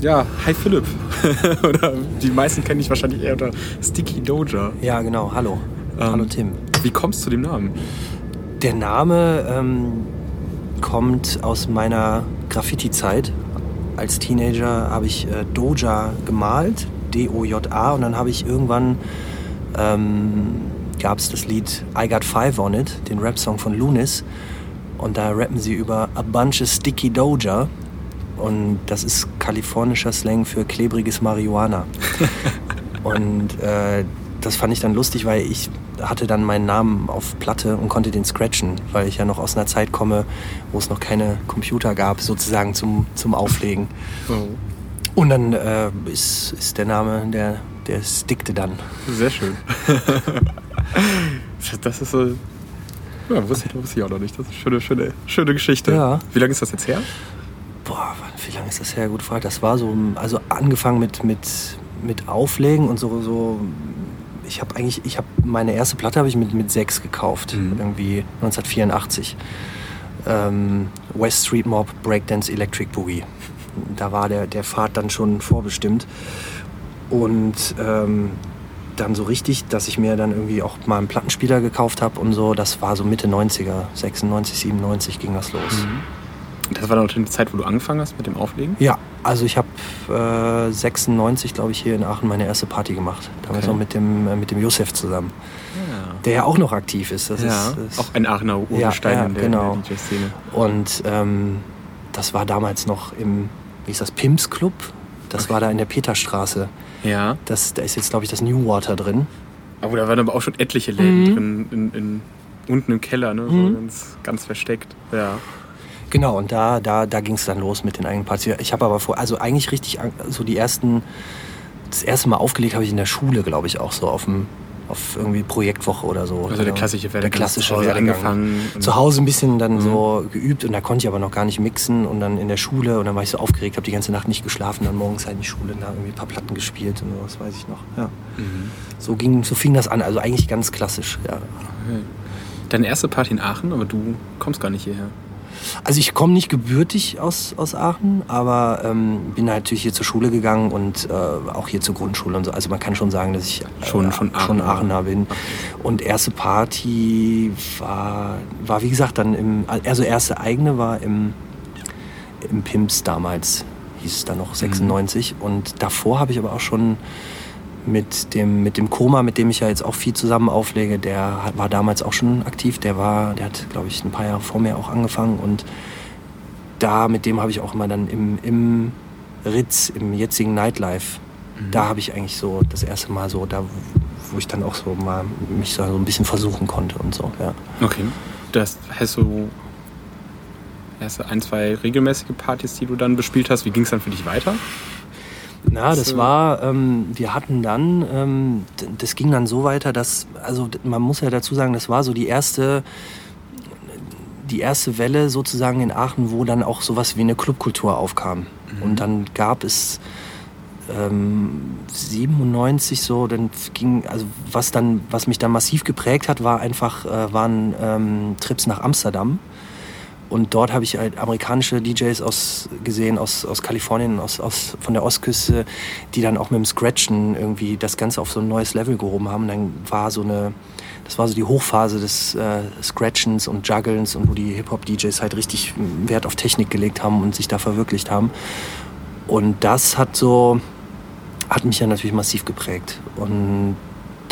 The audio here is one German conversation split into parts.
Ja, hi Philipp. Oder die meisten kennen dich wahrscheinlich eher unter Sticky Doja. Ja, genau. Hallo. Ähm, Hallo Tim. Wie kommst du zu dem Namen? Der Name ähm, kommt aus meiner Graffiti-Zeit. Als Teenager habe ich äh, Doja gemalt, D-O-J-A, und dann habe ich irgendwann ähm, gab es das Lied I Got Five on It, den Rap-Song von Lunis. Und da rappen sie über A Bunch of Sticky Doja. Und das ist kalifornischer Slang für klebriges Marihuana. und äh, das fand ich dann lustig, weil ich hatte dann meinen Namen auf Platte und konnte den scratchen, weil ich ja noch aus einer Zeit komme, wo es noch keine Computer gab, sozusagen zum, zum Auflegen. Oh. Und dann äh, ist, ist der Name, der, der stickte dann. Sehr schön. das ist so. Ja, wusste, ich- wusste ich auch noch nicht. Das ist eine schöne, schöne, schöne Geschichte. Ja. Wie lange ist das jetzt her? Boah, wie lange ist das her? Gut Frage. Das war so, also angefangen mit, mit, mit Auflegen und so, so ich habe eigentlich, ich habe meine erste Platte habe ich mit, mit sechs gekauft, Mhm. irgendwie 1984. Ähm, West Street Mob Breakdance Electric Boogie. Da war der, der Pfad dann schon vorbestimmt. Und ähm, dann so richtig, dass ich mir dann irgendwie auch mal einen Plattenspieler gekauft habe und so, das war so Mitte 90er, 96, 97 ging das los. Das war dann die Zeit, wo du angefangen hast mit dem Auflegen? Ja, also ich habe äh, 96, glaube ich, hier in Aachen meine erste Party gemacht. Damals Okay. noch mit dem, äh, mit dem Josef zusammen, Ja. der ja auch noch aktiv ist. Das ja, ist, das auch ein Aachener Urgestein Ja, ja, in der, genau. der DJ-Szene. Und ähm, das war damals noch im, wie ist das, Pimps Club? Das war da in der Peterstraße. Ja, Das, da ist jetzt, glaube ich, das New Water drin. aber da waren aber auch schon etliche Läden Mhm. drin, in, in, unten im Keller, ne? so Mhm. ganz, ganz versteckt. Ja. Genau, und da, da, da ging es dann los mit den eigenen Partys. Ich habe aber vor, also eigentlich richtig, so die ersten, das erste Mal aufgelegt habe ich in der Schule, glaube ich, auch so auf dem, auf irgendwie Projektwoche oder so. Also der klassische Der Werdegang. klassische Zu Hause Werdegang. angefangen. Zu Hause ein bisschen dann Mhm. so geübt und da konnte ich aber noch gar nicht mixen und dann in der Schule und dann war ich so aufgeregt, habe die ganze Nacht nicht geschlafen, dann morgens halt in die Schule und da irgendwie ein paar Platten gespielt und sowas weiß ich noch. Ja. Mhm. So ging, so fing das an, also eigentlich ganz klassisch, ja. Okay. Deine erste Party in Aachen, aber du kommst gar nicht hierher. Also ich komme nicht gebürtig aus, aus Aachen, aber ähm, bin natürlich hier zur Schule gegangen und äh, auch hier zur Grundschule und so. Also man kann schon sagen, dass ich äh, Schon- schon schon Aachener. Bin. Und erste Party war, war wie gesagt dann im, also erste eigene war im, im Pimps damals, hieß es dann noch 96. Und davor habe ich aber auch schon mit dem, mit dem Koma, mit dem ich ja jetzt auch viel zusammen auflege, der hat- war damals auch schon aktiv. Der war, der hat, glaube ich, ein paar Jahre vor mir auch angefangen und da, mit dem habe ich auch immer dann im, im Ritz, im jetzigen Nightlife, da habe ich eigentlich so das erste Mal so, da wo ich dann auch so mal mich so ein bisschen versuchen konnte und so, ja. Okay. Das heißt so, erste ein, zwei regelmäßige Partys, die du dann bespielt hast. Wie ging es dann für dich weiter? Na, das war, ähm, wir hatten dann, ähm, das ging dann so weiter, dass, also man muss ja dazu sagen, das war so die erste, die erste Welle sozusagen in Aachen, wo dann auch sowas wie eine Clubkultur aufkam. Und dann gab es ähm, 97 so, dann ging, also was dann, was mich dann massiv geprägt hat, war einfach, äh, waren ähm, Trips nach Amsterdam. Und dort habe ich halt amerikanische DJs aus, gesehen aus, aus Kalifornien, aus, aus, von der Ostküste, die dann auch mit dem Scratchen irgendwie das Ganze auf so ein neues Level gehoben haben. dann war so eine, das war so die Hochphase des äh, Scratchens und Jugglens und wo die Hip-Hop-DJs halt richtig Wert auf Technik gelegt haben und sich da verwirklicht haben. Und das hat so, hat mich ja natürlich massiv geprägt. Und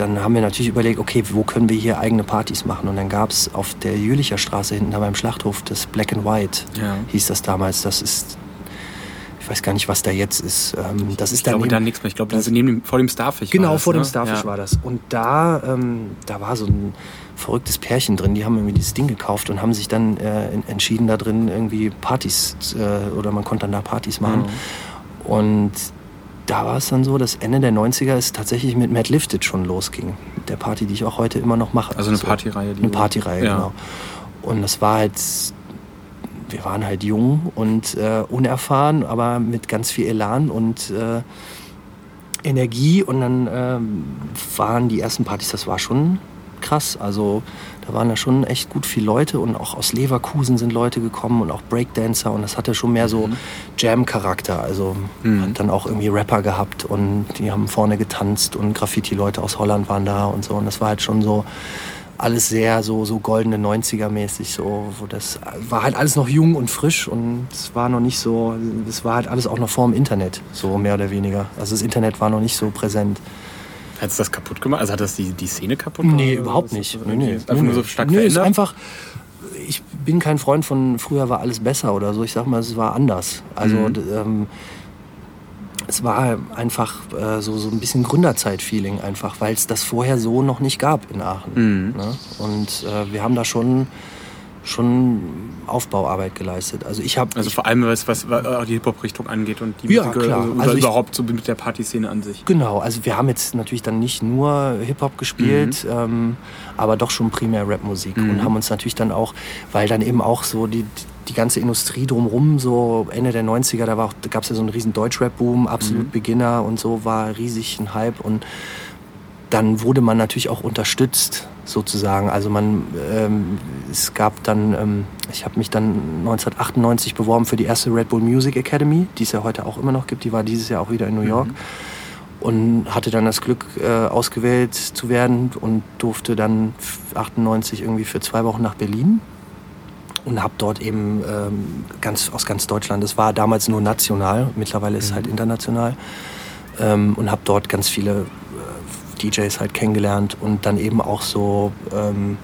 dann haben wir natürlich überlegt, okay, wo können wir hier eigene Partys machen? Und dann gab es auf der Jülicher Straße hinten da beim Schlachthof das Black and White, Ja. hieß das damals. Das ist, ich weiß gar nicht, was da jetzt ist. Ähm, das ist Ich glaube daneben- da nichts mehr. Ich glaube, das ist neben dem, vor dem Starfish. Genau, das, vor dem ne? Starfish ja. war das. Und da, ähm, da war so ein verrücktes Pärchen drin, die haben irgendwie dieses Ding gekauft und haben sich dann äh, en- entschieden, da drin irgendwie Partys äh, oder man konnte dann da Partys machen. Mhm. Und da war es dann so, dass Ende der 90er es tatsächlich mit Matt Lifted schon losging. Mit der Party, die ich auch heute immer noch mache. Also eine Partyreihe. die Eine Partyreihe, ja. genau. Und das war halt, wir waren halt jung und äh, unerfahren, aber mit ganz viel Elan und äh, Energie. Und dann ähm, waren die ersten Partys, das war schon krass. Also da waren ja schon echt gut viele Leute und auch aus Leverkusen sind Leute gekommen und auch Breakdancer und das hatte schon mehr so Jam-Charakter. Also Mhm. hat dann auch irgendwie Rapper gehabt und die haben vorne getanzt und Graffiti-Leute aus Holland waren da und so. Und das war halt schon so alles sehr so, so goldene 90er-mäßig. So, wo das war halt alles noch jung und frisch und es war noch nicht so, es war halt alles auch noch vor dem Internet, so mehr oder weniger. Also das Internet war noch nicht so präsent. Hat es das kaputt gemacht? Also hat das die, die Szene kaputt gemacht? Nee, überhaupt nicht. das- Nee, nee. Einfach nee, nur so stark nee, ist einfach. Ich bin kein Freund von früher war alles besser oder so. Ich sag mal, es war anders. Also Mhm. ähm, es war einfach äh, so, so ein bisschen Gründerzeit-Feeling einfach, weil es das vorher so noch nicht gab in Aachen. Mhm. Ne? Und äh, wir haben da schon schon Aufbauarbeit geleistet. Also ich habe Also vor allem, was, was die Hip-Hop-Richtung angeht und die Ja, Musik, klar. Also, Also überhaupt so mit der Partyszene an sich. Genau, also wir haben jetzt natürlich dann nicht nur Hip-Hop gespielt, ähm, aber doch schon primär Rapmusik Mhm. und haben uns natürlich dann auch, weil dann eben auch so die, die ganze Industrie drumherum, so Ende der 90er, da, war auch- da gab es ja so einen riesen Deutschrap-Boom, absolut Mhm. Beginner und so, war riesig ein Hype und dann wurde man natürlich auch unterstützt sozusagen. Also man, ähm, es gab dann, ähm, ich habe mich dann 1998 beworben für die erste Red Bull Music Academy, die es ja heute auch immer noch gibt. Die war dieses Jahr auch wieder in New York und hatte dann das Glück, äh, ausgewählt zu werden und durfte dann 98 irgendwie für zwei Wochen nach Berlin und habe dort eben ähm, ganz aus ganz Deutschland. Das war damals nur national, mittlerweile ist es halt international ähm, und habe dort ganz viele DJs halt kennengelernt und dann eben auch so ähm,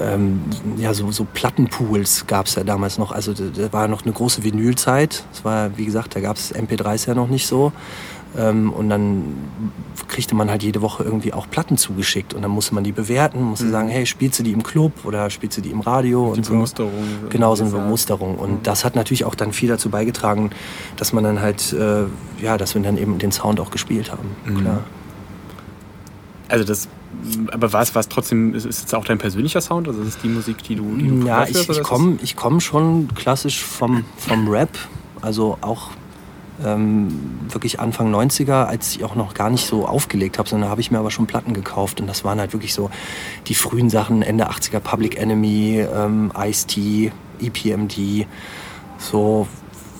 ähm, ja, so, so Plattenpools gab es ja damals noch. Also da, war noch eine große Vinylzeit. Es war, wie gesagt, da gab es MP3s ja noch nicht so. Ähm, und dann kriegte man halt jede Woche irgendwie auch Platten zugeschickt und dann musste man die bewerten, musste sagen, hey, spielst du die im Club oder spielst du die im Radio Die und so. Bemusterung. Genau, so eine. Bemusterung. Und das hat natürlich auch dann viel dazu beigetragen, dass man dann halt, äh, ja, dass wir dann eben den Sound auch gespielt haben. Mhm. Klar. Also das, aber war es, trotzdem, ist es jetzt auch dein persönlicher Sound? Also ist es die Musik, die du, die du Ja, ich, ich komme ich komm schon klassisch vom, vom Rap, also auch ähm, wirklich Anfang 90er, als ich auch noch gar nicht so aufgelegt habe, sondern habe ich mir aber schon Platten gekauft und das waren halt wirklich so die frühen Sachen, Ende 80er Public Enemy, ähm, Ice-T, EPMD, so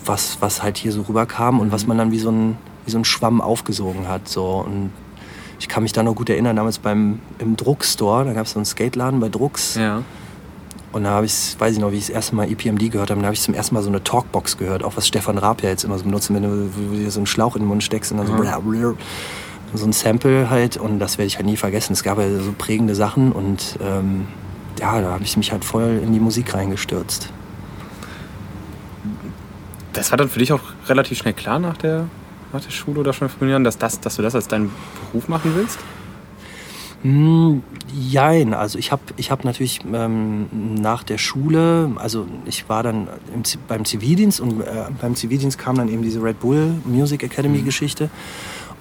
was, was halt hier so rüberkam und was man dann wie so ein, wie so ein Schwamm aufgesogen hat. So. Und ich kann mich da noch gut erinnern, damals beim, im Druckstore, da gab es so einen Skateladen bei Drucks. Ja. Und da habe ich, weiß ich noch, wie ich das erste Mal EPMD gehört habe, da habe ich zum ersten Mal so eine Talkbox gehört, auch was Stefan Raab ja jetzt immer so benutzt, wenn du, wenn du dir so einen Schlauch in den Mund steckst und dann so, Mhm. bla, bla, so ein Sample halt und das werde ich halt nie vergessen. Es gab ja so prägende Sachen und ähm, ja, da habe ich mich halt voll in die Musik reingestürzt. Das war dann für dich auch relativ schnell klar nach der, nach der Schule oder schon vor Jahren, dass, das, dass du das als deinen Beruf machen willst? Hm, jein, also ich habe ich hab natürlich ähm, nach der Schule, also ich war dann im, beim Zivildienst und äh, beim Zivildienst kam dann eben diese Red Bull Music Academy Geschichte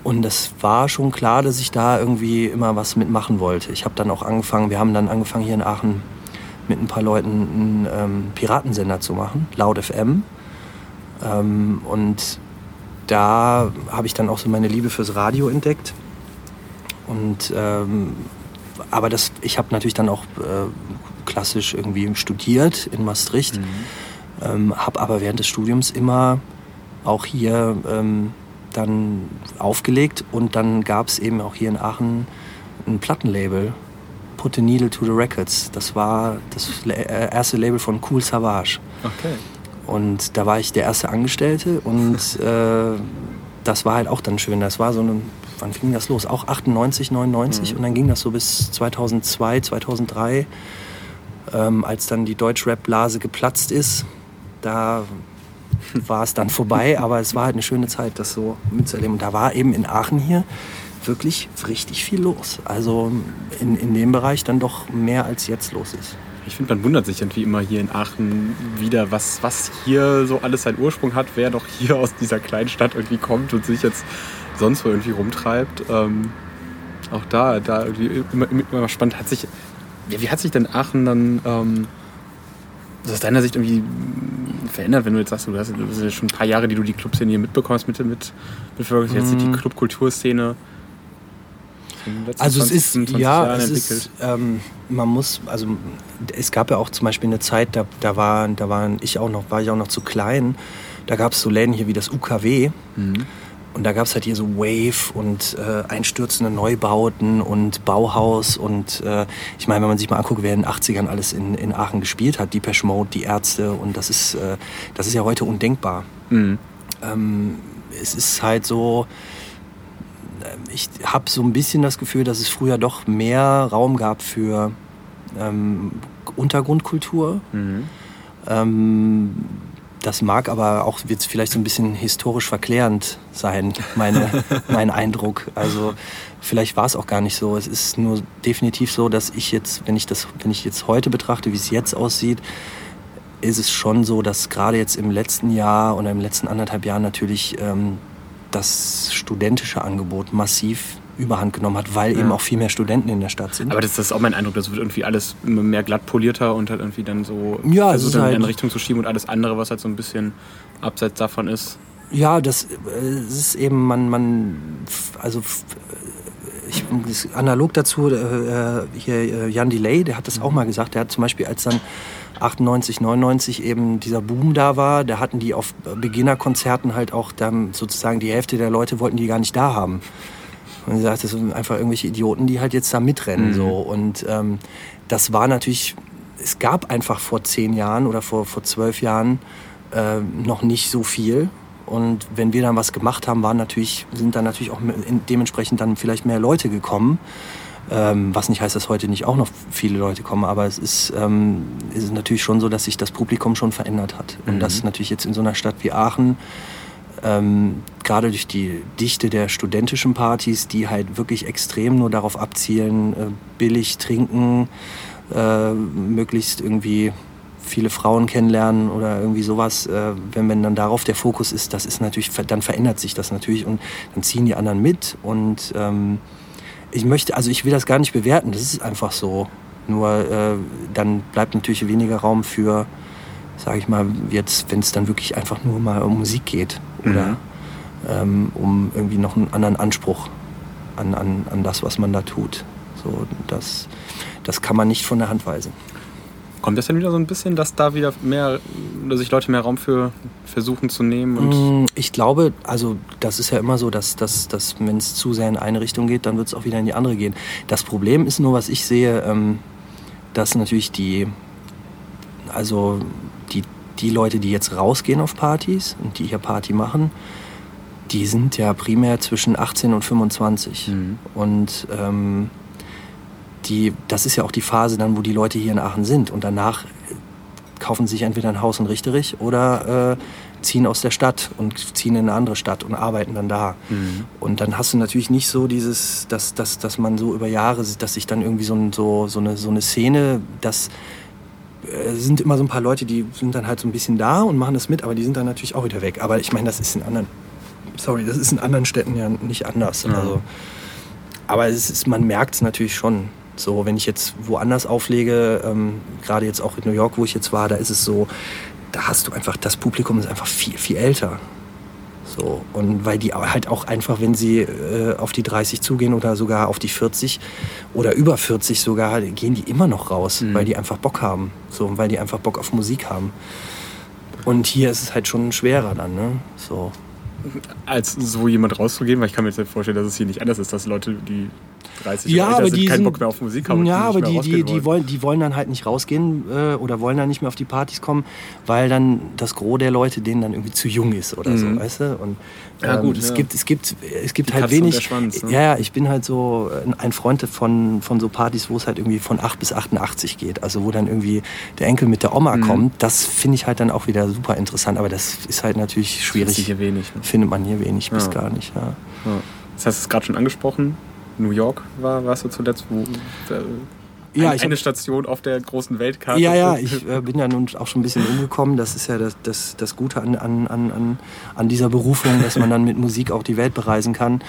und das war schon klar, dass ich da irgendwie immer was mitmachen wollte. Ich habe dann auch angefangen, wir haben dann angefangen hier in Aachen mit ein paar Leuten einen ähm, Piratensender zu machen, Loud FM. Ähm, und da habe ich dann auch so meine Liebe fürs Radio entdeckt. Und ähm, aber das, ich habe natürlich dann auch äh, klassisch irgendwie studiert in Maastricht, ähm, habe aber während des Studiums immer auch hier ähm, dann aufgelegt und dann gab es eben auch hier in Aachen ein Plattenlabel, Put the Needle to the Records. Das war das äh, erste Label von Cool Savage. Okay. Und da war ich der erste Angestellte und äh, das war halt auch dann schön. Das war so eine, wann ging das los? Auch 98, 99 Mhm. und dann ging das so bis 2002, 2003, ähm, als dann die Deutschrap-Blase geplatzt ist. Da war es dann vorbei, aber es war halt eine schöne Zeit, das so mitzuerleben. Und da war eben in Aachen hier wirklich richtig viel los. Also in, in dem Bereich dann doch mehr als jetzt los ist. Ich finde, man wundert sich irgendwie immer hier in Aachen wieder, was, was hier so alles seinen Ursprung hat, wer doch hier aus dieser kleinen Stadt irgendwie kommt und sich jetzt sonst wo irgendwie rumtreibt. Ähm, auch da, da irgendwie immer, immer, spannend. Hat sich, ja, wie hat sich denn Aachen dann ähm, aus deiner Sicht irgendwie verändert, wenn du jetzt sagst, du hast, das sind ja schon ein paar Jahre, die du die Clubszene hier mitbekommst, mit, mit, mit jetzt Mhm. die Clubkulturszene. in den letzten Also es 20, ist 25 ja, Jahren es entwickelt? ist, ähm, man muss, also es gab ja auch zum Beispiel eine Zeit, da, da war, da waren ich auch noch, war ich auch noch zu klein. Da gab es so Läden hier wie das UKW. Mhm. Und da gab es halt hier so Wave und äh, einstürzende Neubauten und Bauhaus. Und äh, ich meine, wenn man sich mal anguckt, wer in den 80ern alles in, in Aachen gespielt hat, Depeche Mode, die Ärzte. Und das ist, äh, das ist ja heute undenkbar. Mhm. Ähm, es ist halt so, ich habe so ein bisschen das Gefühl, dass es früher doch mehr Raum gab für ähm, Untergrundkultur. Mhm. Ähm, das mag aber auch jetzt vielleicht so ein bisschen historisch verklärend sein, meine, mein Eindruck. Also vielleicht war es auch gar nicht so. Es ist nur definitiv so, dass ich jetzt, wenn ich das, wenn ich jetzt heute betrachte, wie es jetzt aussieht, ist es schon so, dass gerade jetzt im letzten Jahr oder im letzten anderthalb Jahr natürlich ähm, das studentische Angebot massiv überhand genommen hat, weil Ja. eben auch viel mehr Studenten in der Stadt sind. Aber das, ist auch mein Eindruck, das wird irgendwie alles mehr glatt polierter und halt irgendwie dann so Ja, versucht dann in halt- eine Richtung zu schieben und alles andere, was halt so ein bisschen abseits davon ist. Ja, das äh, ist eben, man, man, also f- ich, analog dazu, äh, hier äh, Jan Delay, der hat das auch mal gesagt, der hat zum Beispiel, als dann 98, 99 eben dieser Boom da war, da hatten die auf Beginnerkonzerten halt auch dann sozusagen die Hälfte der Leute wollten die gar nicht da haben. Und er sagt, das sind einfach irgendwelche Idioten, die halt jetzt da mitrennen. Mhm. So. Und ähm, das war natürlich, es gab einfach vor zehn Jahren oder vor, vor zwölf Jahren äh, noch nicht so viel. Und wenn wir dann was gemacht haben, waren natürlich, sind dann natürlich auch dementsprechend dann vielleicht mehr Leute gekommen. Ähm, was nicht heißt, dass heute nicht auch noch viele Leute kommen, aber es ist, ähm, es ist natürlich schon so, dass sich das Publikum schon verändert hat. Und Mhm. das natürlich jetzt in so einer Stadt wie Aachen, ähm, gerade durch die Dichte der studentischen Partys, die halt wirklich extrem nur darauf abzielen, äh, billig trinken, äh, möglichst irgendwie viele Frauen kennenlernen oder irgendwie sowas, äh, wenn, wenn dann darauf der Fokus ist, das ist natürlich, dann verändert sich das natürlich und dann ziehen die anderen mit und ähm, ich möchte, also ich will das gar nicht bewerten, das ist einfach so. Nur äh, dann bleibt natürlich weniger Raum für, sage ich mal, jetzt, wenn es dann wirklich einfach nur mal um Musik geht oder Mhm. ähm, um irgendwie noch einen anderen Anspruch an, an, an das, was man da tut. So, das, das kann man nicht von der Hand weisen. Kommt das dann wieder so ein bisschen, dass da wieder mehr, dass sich Leute mehr Raum für versuchen zu nehmen und Mm, Ich glaube, also das ist ja immer so, dass, dass, dass wenn es zu sehr in eine Richtung geht, dann wird es auch wieder in die andere gehen. Das Problem ist nur, was ich sehe, ähm, dass natürlich die, also die, die Leute, die jetzt rausgehen auf Partys und die hier Party machen, die sind ja primär zwischen 18 und 25. Mhm. Und ähm, die, das ist ja auch die Phase dann, wo die Leute hier in Aachen sind. Und danach kaufen sie sich entweder ein Haus in Richterich oder äh, ziehen aus der Stadt und ziehen in eine andere Stadt und arbeiten dann da. Mhm. Und dann hast du natürlich nicht so dieses, dass, dass, dass man so über Jahre, dass sich dann irgendwie so, ein, so, so, eine, so eine Szene, das äh, sind immer so ein paar Leute, die sind dann halt so ein bisschen da und machen das mit, aber die sind dann natürlich auch wieder weg. Aber ich meine, das ist in anderen, sorry, das ist in anderen Städten ja nicht anders. Ja. Also, aber es ist, man merkt es natürlich schon. So, wenn ich jetzt woanders auflege, ähm, gerade jetzt auch in New York, wo ich jetzt war, da ist es so, da hast du einfach, das Publikum ist einfach viel, viel älter. So, und weil die halt auch einfach, wenn sie äh, auf die 30 zugehen oder sogar auf die 40 oder über 40 sogar, gehen die immer noch raus, Mhm. weil die einfach Bock haben. So, weil die einfach Bock auf Musik haben. Und hier ist es halt schon schwerer dann, ne? So. als so jemand rauszugehen, weil ich kann mir jetzt nicht vorstellen, dass es hier nicht anders ist, dass Leute, die 30 Ja, älter aber die keinen sind- Bock mehr auf Musik haben. Ja, aber die, die, die, wollen, die wollen dann halt nicht rausgehen äh, oder wollen dann nicht mehr auf die Partys kommen, weil dann das Gros der Leute denen dann irgendwie zu jung ist oder Mhm. so, weißt du? Und Ja, gut, es ja. gibt, es gibt, es gibt Die halt Katze wenig. Schwanz, ne? Ja, ich bin halt so ein Freund von, von so Partys, wo es halt irgendwie von 8 bis 88 geht. Also wo dann irgendwie der Enkel mit der Oma Mhm. kommt. Das finde ich halt dann auch wieder super interessant. Aber das ist halt natürlich schwierig. hier wenig. Ne? Findet man hier wenig bis Ja. gar nicht. Ja. Das hast du es gerade schon angesprochen. New York war, warst du zuletzt, wo äh, Ja, eine, ich hab- Station auf der großen Weltkarte. Ja, ja, ich äh, bin ja nun auch schon ein bisschen umgekommen. Das ist ja das, das, das Gute an, an, an, an- an dieser Berufung, dass man dann mit Musik auch die Welt bereisen kann.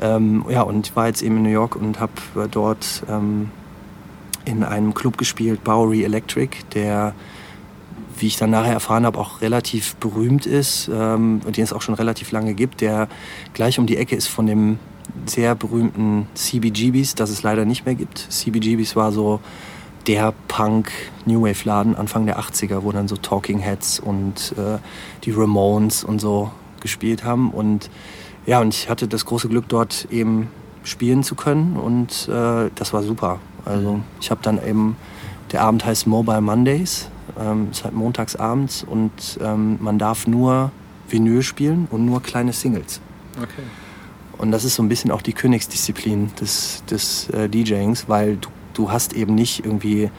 Ähm, ja, und ich war jetzt eben in New York und habe äh, dort ähm, in einem Club gespielt, Bowery Electric, der, wie ich dann nachher erfahren habe, auch relativ berühmt ist ähm, und den es auch schon relativ lange gibt, der gleich um die Ecke ist von dem sehr berühmten CBGBs, das es leider nicht mehr gibt. CBGBs war so der Punk New Wave Laden Anfang der 80er, wo dann so Talking Heads und äh, die Ramones und so gespielt haben. Und ja, und ich hatte das große Glück, dort eben spielen zu können und äh, das war super. Also ich habe dann eben, der Abend heißt Mobile Mondays, ähm, ist halt montags abends und ähm, man darf nur Vinyl spielen und nur kleine Singles. Okay. Und das ist so ein bisschen auch die Königsdisziplin des, des äh, DJings, weil du, du hast eben nicht irgendwie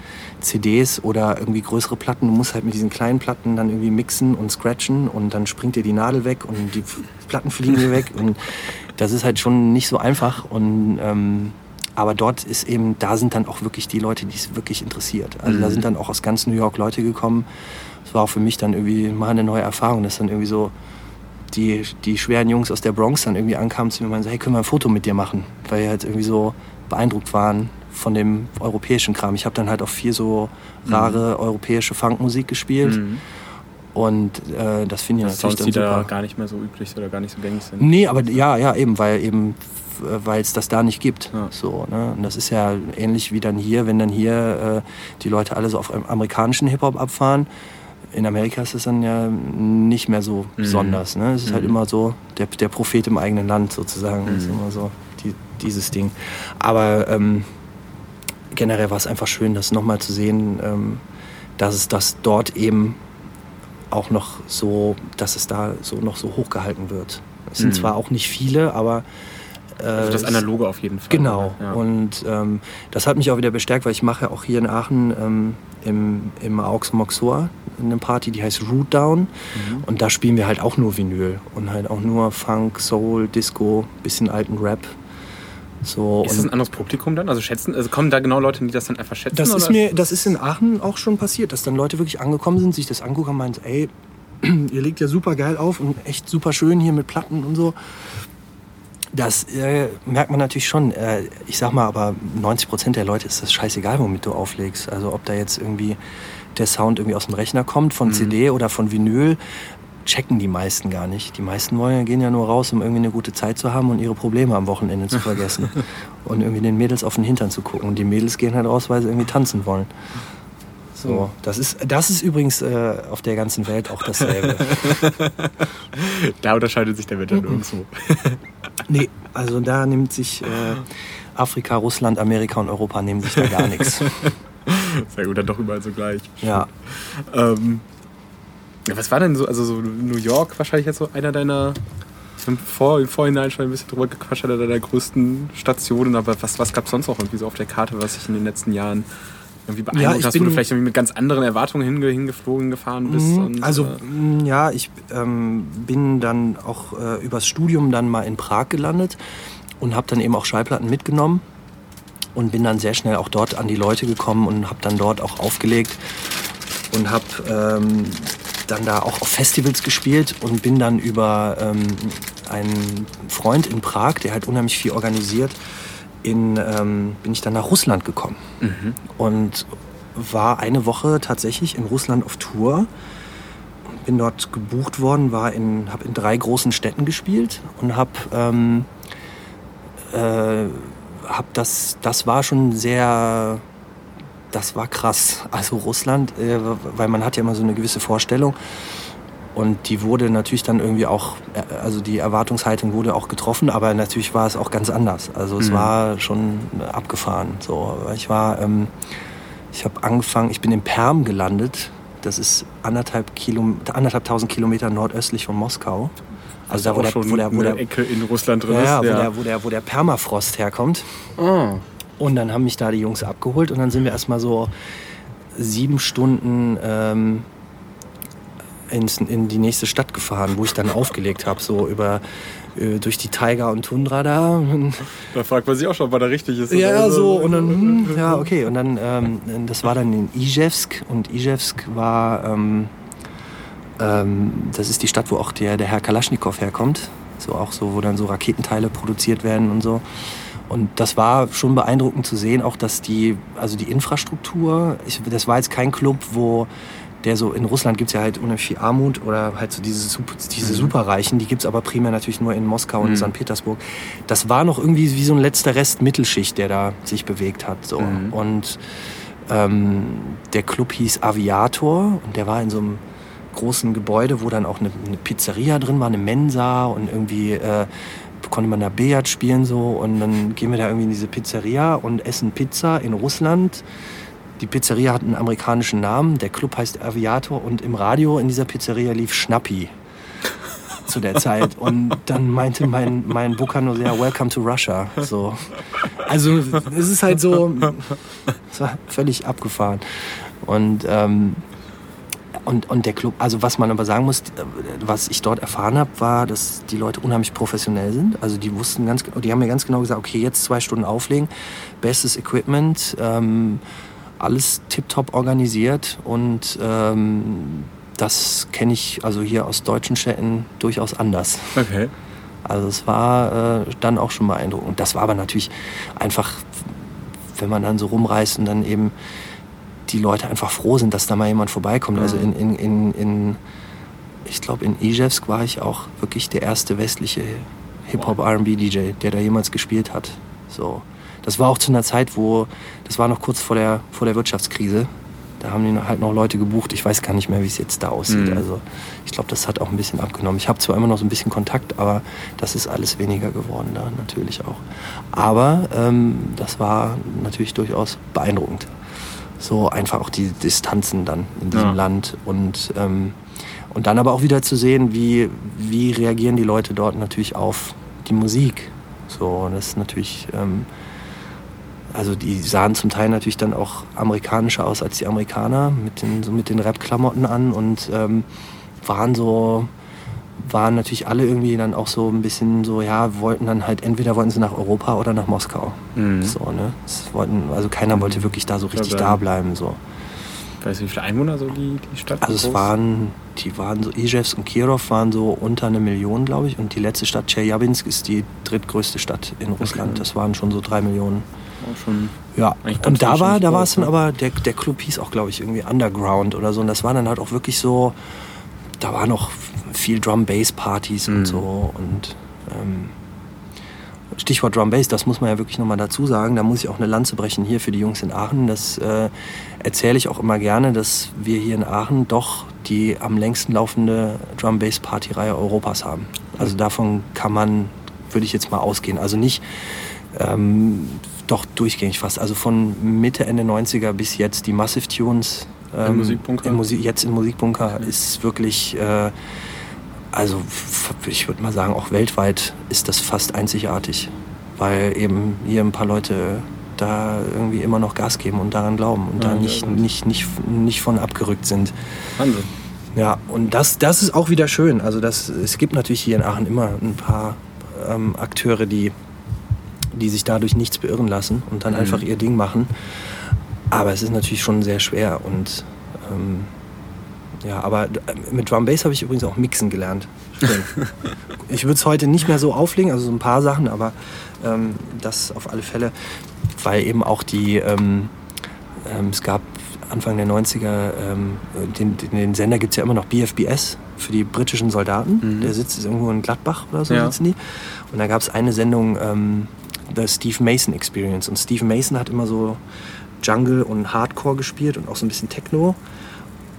CDs oder irgendwie größere Platten. Du musst halt mit diesen kleinen Platten dann irgendwie mixen und scratchen und dann springt dir die Nadel weg und die Platten fliegen dir weg. Und das ist halt schon nicht so einfach. Und, ähm, aber dort ist eben, da sind dann auch wirklich die Leute, die es wirklich interessiert. Also da Mhm. sind dann auch aus ganz New York Leute gekommen. Das war auch für mich dann irgendwie mal eine neue Erfahrung, dass dann irgendwie so die, die schweren Jungs aus der Bronx dann irgendwie ankamen zu mir und meinten, hey, können wir ein Foto mit dir machen? Weil die halt irgendwie so beeindruckt waren von dem europäischen Kram. Ich habe dann halt auch viel so rare europäische Funkmusik gespielt Mhm. und äh, das finde ich natürlich Sounds, dann die da super. gar nicht mehr so üblich oder gar nicht so gängig sind. Nee, aber ja, ja, eben, weil eben weil es das da nicht gibt. Ja. So, ne? Und das ist ja ähnlich wie dann hier, wenn dann hier äh, die Leute alle so auf amerikanischen Hip-Hop abfahren. In Amerika ist es dann ja nicht mehr so Mhm. besonders. Ne? Es ist halt Mhm. immer so der, der Prophet im eigenen Land sozusagen. Das ist Mhm. immer so die, dieses Ding. Aber ähm, generell war es einfach schön, das nochmal zu sehen, ähm, dass es das dort eben auch noch so, dass es da so noch so hochgehalten wird. Es sind Mhm. zwar auch nicht viele, aber äh, Also das Analoge auf jeden Fall. Genau. Ja. Und ähm, das hat mich auch wieder bestärkt, weil ich mache auch hier in Aachen ähm, im, im Aux Moxor eine Party, die heißt Root Down. Mhm. Und da spielen wir halt auch nur Vinyl und halt auch nur Funk, Soul, Disco, bisschen alten Rap. So, Ist das ein anderes Publikum dann? Also schätzen, also kommen da genau Leute, die das dann einfach schätzen? das ist oder? mir, das ist in Aachen auch schon passiert, dass dann Leute wirklich angekommen sind, sich das angucken und meinen, ey, ihr legt ja super geil auf und echt super schön hier mit Platten und so. Das äh, merkt man natürlich schon. Äh, ich sag mal, aber 90 Prozent der Leute ist das scheißegal, womit du auflegst. Also ob da jetzt irgendwie der Sound irgendwie aus dem Rechner kommt, von Mhm. CD oder von Vinyl, checken die meisten gar nicht. Die meisten wollen, gehen ja nur raus, um irgendwie eine gute Zeit zu haben und ihre Probleme am Wochenende zu vergessen. und irgendwie den Mädels auf den Hintern zu gucken. Und die Mädels gehen halt raus, weil sie irgendwie tanzen wollen. So, das ist, das ist übrigens äh, auf der ganzen Welt auch dasselbe. Da unterscheidet sich der Mhm. Wetter nirgendwo. nee, also da nimmt sich äh, Afrika, Russland, Amerika und Europa nehmen sich da gar nichts. Sehr gut, dann doch überall so gleich. Ja. Ähm, was war denn so, also so New York wahrscheinlich jetzt so einer deiner, haben vor, im Vorhinein schon ein bisschen drüber gequatscht, einer deiner größten Stationen, aber was, was gab es sonst noch irgendwie so auf der Karte, was sich in den letzten Jahren irgendwie beeindruckt Ja, ich hast, wo du bin- vielleicht irgendwie mit ganz anderen Erwartungen hinge, hingeflogen, gefahren bist? Mhm, und, also äh, mh, ja, ich ähm, bin dann auch äh, übers Studium dann mal in Prag gelandet und habe dann eben auch Schallplatten mitgenommen und bin dann sehr schnell auch dort an die Leute gekommen und habe dann dort auch aufgelegt und habe ähm, dann da auch auf Festivals gespielt und bin dann über ähm, einen Freund in Prag, der halt unheimlich viel organisiert, in, ähm, bin ich dann nach Russland gekommen mhm. und war eine Woche tatsächlich in Russland auf Tour. Bin dort gebucht worden, war in, habe in drei großen Städten gespielt und habe ähm, äh, hab das, das war schon sehr, das war krass. Also Russland, äh, weil man hat ja immer so eine gewisse Vorstellung und die wurde natürlich dann irgendwie auch, äh, also die Erwartungshaltung wurde auch getroffen, aber natürlich war es auch ganz anders. Also es Mhm. war schon abgefahren. So, ich war, ähm, ich habe angefangen, ich bin in Perm gelandet. Das ist anderthalb, Kilom anderthalb tausend Kilometer nordöstlich von Moskau. Also da, wo auch der, wo der, wo der, Ecke in Russland drin ja, ja, ist. wo, Der, wo, der, wo der Permafrost herkommt. Ah. Und dann haben mich da die Jungs abgeholt und dann sind wir erstmal so sieben Stunden ähm, ins, in die nächste Stadt gefahren, wo ich dann aufgelegt habe, so über äh, durch die Taiga und Tundra da. Da fragt man sich auch schon, ob man da richtig ist. ja, so und dann, hm, ja, okay. Und dann, ähm, das war dann in Ijevsk und Ijevsk war, ähm, ähm, das ist die Stadt, wo auch der, der Herr Kalaschnikow herkommt. So auch so, wo dann so Raketenteile produziert werden und so. Und das war schon beeindruckend zu sehen, auch dass die, also die Infrastruktur, ich, das war jetzt kein Club, wo der so, in Russland gibt es ja halt unheimlich viel Armut oder halt so diese, diese mhm. Superreichen, die gibt es aber primär natürlich nur in Moskau und mhm. St. Petersburg. Das war noch irgendwie wie so ein letzter Rest Mittelschicht, der da sich bewegt hat. So. Mhm. Und ähm, der Club hieß Aviator und der war in so einem großen Gebäude, wo dann auch eine, eine Pizzeria drin war, eine Mensa und irgendwie äh, konnte man da Billard spielen so und dann gehen wir da irgendwie in diese Pizzeria und essen Pizza in Russland die Pizzeria hat einen amerikanischen Namen, der Club heißt Aviator und im Radio in dieser Pizzeria lief Schnappi zu der Zeit. Und dann meinte mein, mein nur sehr, Welcome to Russia. So. Also es ist halt so, es war völlig abgefahren. Und, ähm, und, und der Club, also was man aber sagen muss, was ich dort erfahren habe, war, dass die Leute unheimlich professionell sind. Also die wussten ganz, die haben mir ganz genau gesagt, okay, jetzt zwei Stunden auflegen, bestes Equipment. Ähm, alles tiptop organisiert und ähm, das kenne ich also hier aus deutschen Städten durchaus anders. Okay. Also es war äh, dann auch schon beeindruckend. Das war aber natürlich einfach, wenn man dann so rumreist und dann eben die Leute einfach froh sind, dass da mal jemand vorbeikommt. Also mhm. Also in, in, in, in ich glaube in Ijevsk war ich auch wirklich der erste westliche Hip-Hop-R&B-DJ, der da jemals gespielt hat. So. Das war auch zu einer Zeit, wo, das war noch kurz vor der, vor der Wirtschaftskrise. Da haben die halt noch Leute gebucht. Ich weiß gar nicht mehr, wie es jetzt da aussieht. Mhm. Also ich glaube, das hat auch ein bisschen abgenommen. Ich habe zwar immer noch so ein bisschen Kontakt, aber das ist alles weniger geworden da natürlich auch. Aber ähm, das war natürlich durchaus beeindruckend. So einfach auch die Distanzen dann in diesem ja. Land und ähm, und dann aber auch wieder zu sehen, wie, wie reagieren die Leute dort natürlich auf die Musik. So, das ist natürlich ähm, also die sahen zum Teil natürlich dann auch amerikanischer aus als die Amerikaner mit den, so mit den Rap-Klamotten an und ähm, waren so, waren natürlich alle irgendwie dann auch so ein bisschen so, ja, wollten dann halt, entweder wollten sie nach Europa oder nach Moskau. Mhm. So, ne? Das wollten, also keiner wollte wirklich da so richtig da bleiben. So. Weißt du, wie viele Einwohner so die, die Stadt Also es waren, die waren so, Ijevsk und Kirov waren so unter eine Million, glaube ich. Und die letzte Stadt, Tscheljabinsk, ist die drittgrößte Stadt in Russland. Okay. Das waren schon so drei Millionen schon. Ja, und da war, da war es dann aber, der, der Club hieß auch, glaube ich, irgendwie Underground oder so. Und das war dann halt auch wirklich so, da war noch viel Drum-Bass-Partys mhm. und so. Und ähm, Stichwort Drum Bass, das muss man ja wirklich nochmal dazu sagen. Da muss ich auch eine Lanze brechen hier für die Jungs in Aachen. Das äh, erzähle ich auch immer gerne, dass wir hier in Aachen doch die am längsten laufende Drum Bass Party Reihe Europas haben. Also davon kann man, würde ich jetzt mal ausgehen. Also nicht ähm, doch durchgängig fast. Also von Mitte, Ende 90er bis jetzt die Massive Tunes. Ähm, Im Musikbunker? In Musi jetzt im Musikbunker mhm. ist wirklich, äh, also ich würde mal sagen, auch weltweit ist das fast einzigartig. Weil eben hier ein paar Leute da irgendwie immer noch Gas geben und daran glauben und ja, da nicht, nicht, nicht, nicht von abgerückt sind. Wahnsinn. Ja, und das, das ist auch wieder schön. Also das, es gibt natürlich hier in Aachen immer ein paar ähm, Akteure, die die sich dadurch nichts beirren lassen und dann mhm. einfach ihr Ding machen. Aber es ist natürlich schon sehr schwer und ähm, ja, aber äh, mit Drum Bass habe ich übrigens auch mixen gelernt. ich würde es heute nicht mehr so auflegen, also so ein paar Sachen, aber ähm, das auf alle Fälle, weil eben auch die, ähm, ähm, es gab Anfang der 90er, ähm, den, den, Sender gibt es ja immer noch BFBS für die britischen Soldaten. Mhm. Der sitzt irgendwo in Gladbach oder so, ja. sitzen die. Und da gab es eine Sendung, The Steve Mason Experience. Und Steve Mason hat immer so Jungle und Hardcore gespielt und auch so ein bisschen Techno.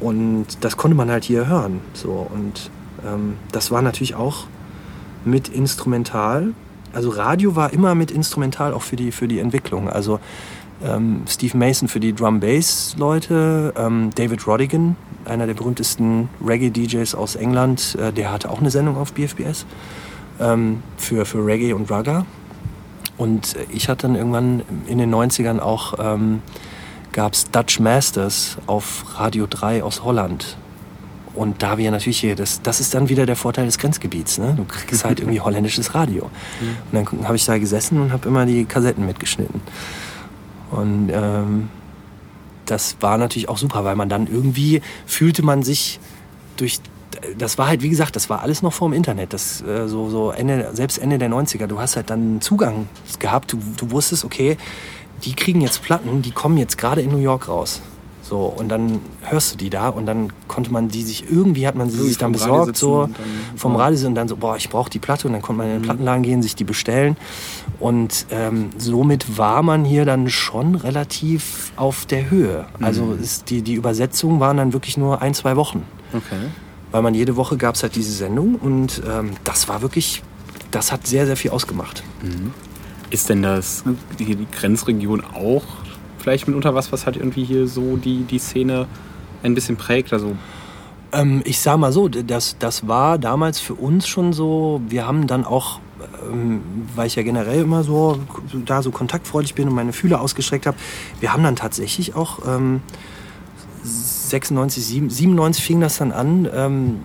Und das konnte man halt hier hören. So. Und ähm, das war natürlich auch mit Instrumental. Also Radio war immer mit Instrumental auch für die, für die Entwicklung. Also ähm, Steve Mason für die Drum-Bass-Leute, ähm, David Rodigan, einer der berühmtesten Reggae-DJs aus England, äh, der hatte auch eine Sendung auf BFBS ähm, für, für Reggae und Raga. Und ich hatte dann irgendwann in den 90ern auch, ähm, gab es Dutch Masters auf Radio 3 aus Holland. Und da wir natürlich hier, das, das ist dann wieder der Vorteil des Grenzgebiets. Ne? Du kriegst halt irgendwie holländisches Radio. Mhm. Und dann habe ich da gesessen und habe immer die Kassetten mitgeschnitten. Und ähm, das war natürlich auch super, weil man dann irgendwie fühlte man sich durch das war halt, wie gesagt, das war alles noch vor dem Internet. Das, äh, so, so Ende, selbst Ende der 90er. Du hast halt dann Zugang gehabt. Du, du wusstest, okay, die kriegen jetzt Platten, die kommen jetzt gerade in New York raus. So, und dann hörst du die da und dann konnte man die sich, irgendwie hat man sie sich dann besorgt, so dann- vom ja. Radio und dann so, boah, ich brauche die Platte und dann konnte man in den Mhm. Plattenladen gehen, sich die bestellen. Und ähm, somit war man hier dann schon relativ auf der Höhe. Also Mhm. ist die, die Übersetzungen waren dann wirklich nur ein, zwei Wochen. Okay. Weil man jede Woche gab es halt diese Sendung und ähm, das war wirklich, das hat sehr, sehr viel ausgemacht. Ist denn das, die, die Grenzregion auch vielleicht mitunter was, was halt irgendwie hier so die, die Szene ein bisschen prägt? Also, Ähm, ich sag mal so, das, das war damals für uns schon so, wir haben dann auch, ähm, weil ich ja generell immer so da so kontaktfreudig bin und meine Fühler ausgestreckt habe, wir haben dann tatsächlich auch ähm, 96, 7, 97 fing das dann an, ähm,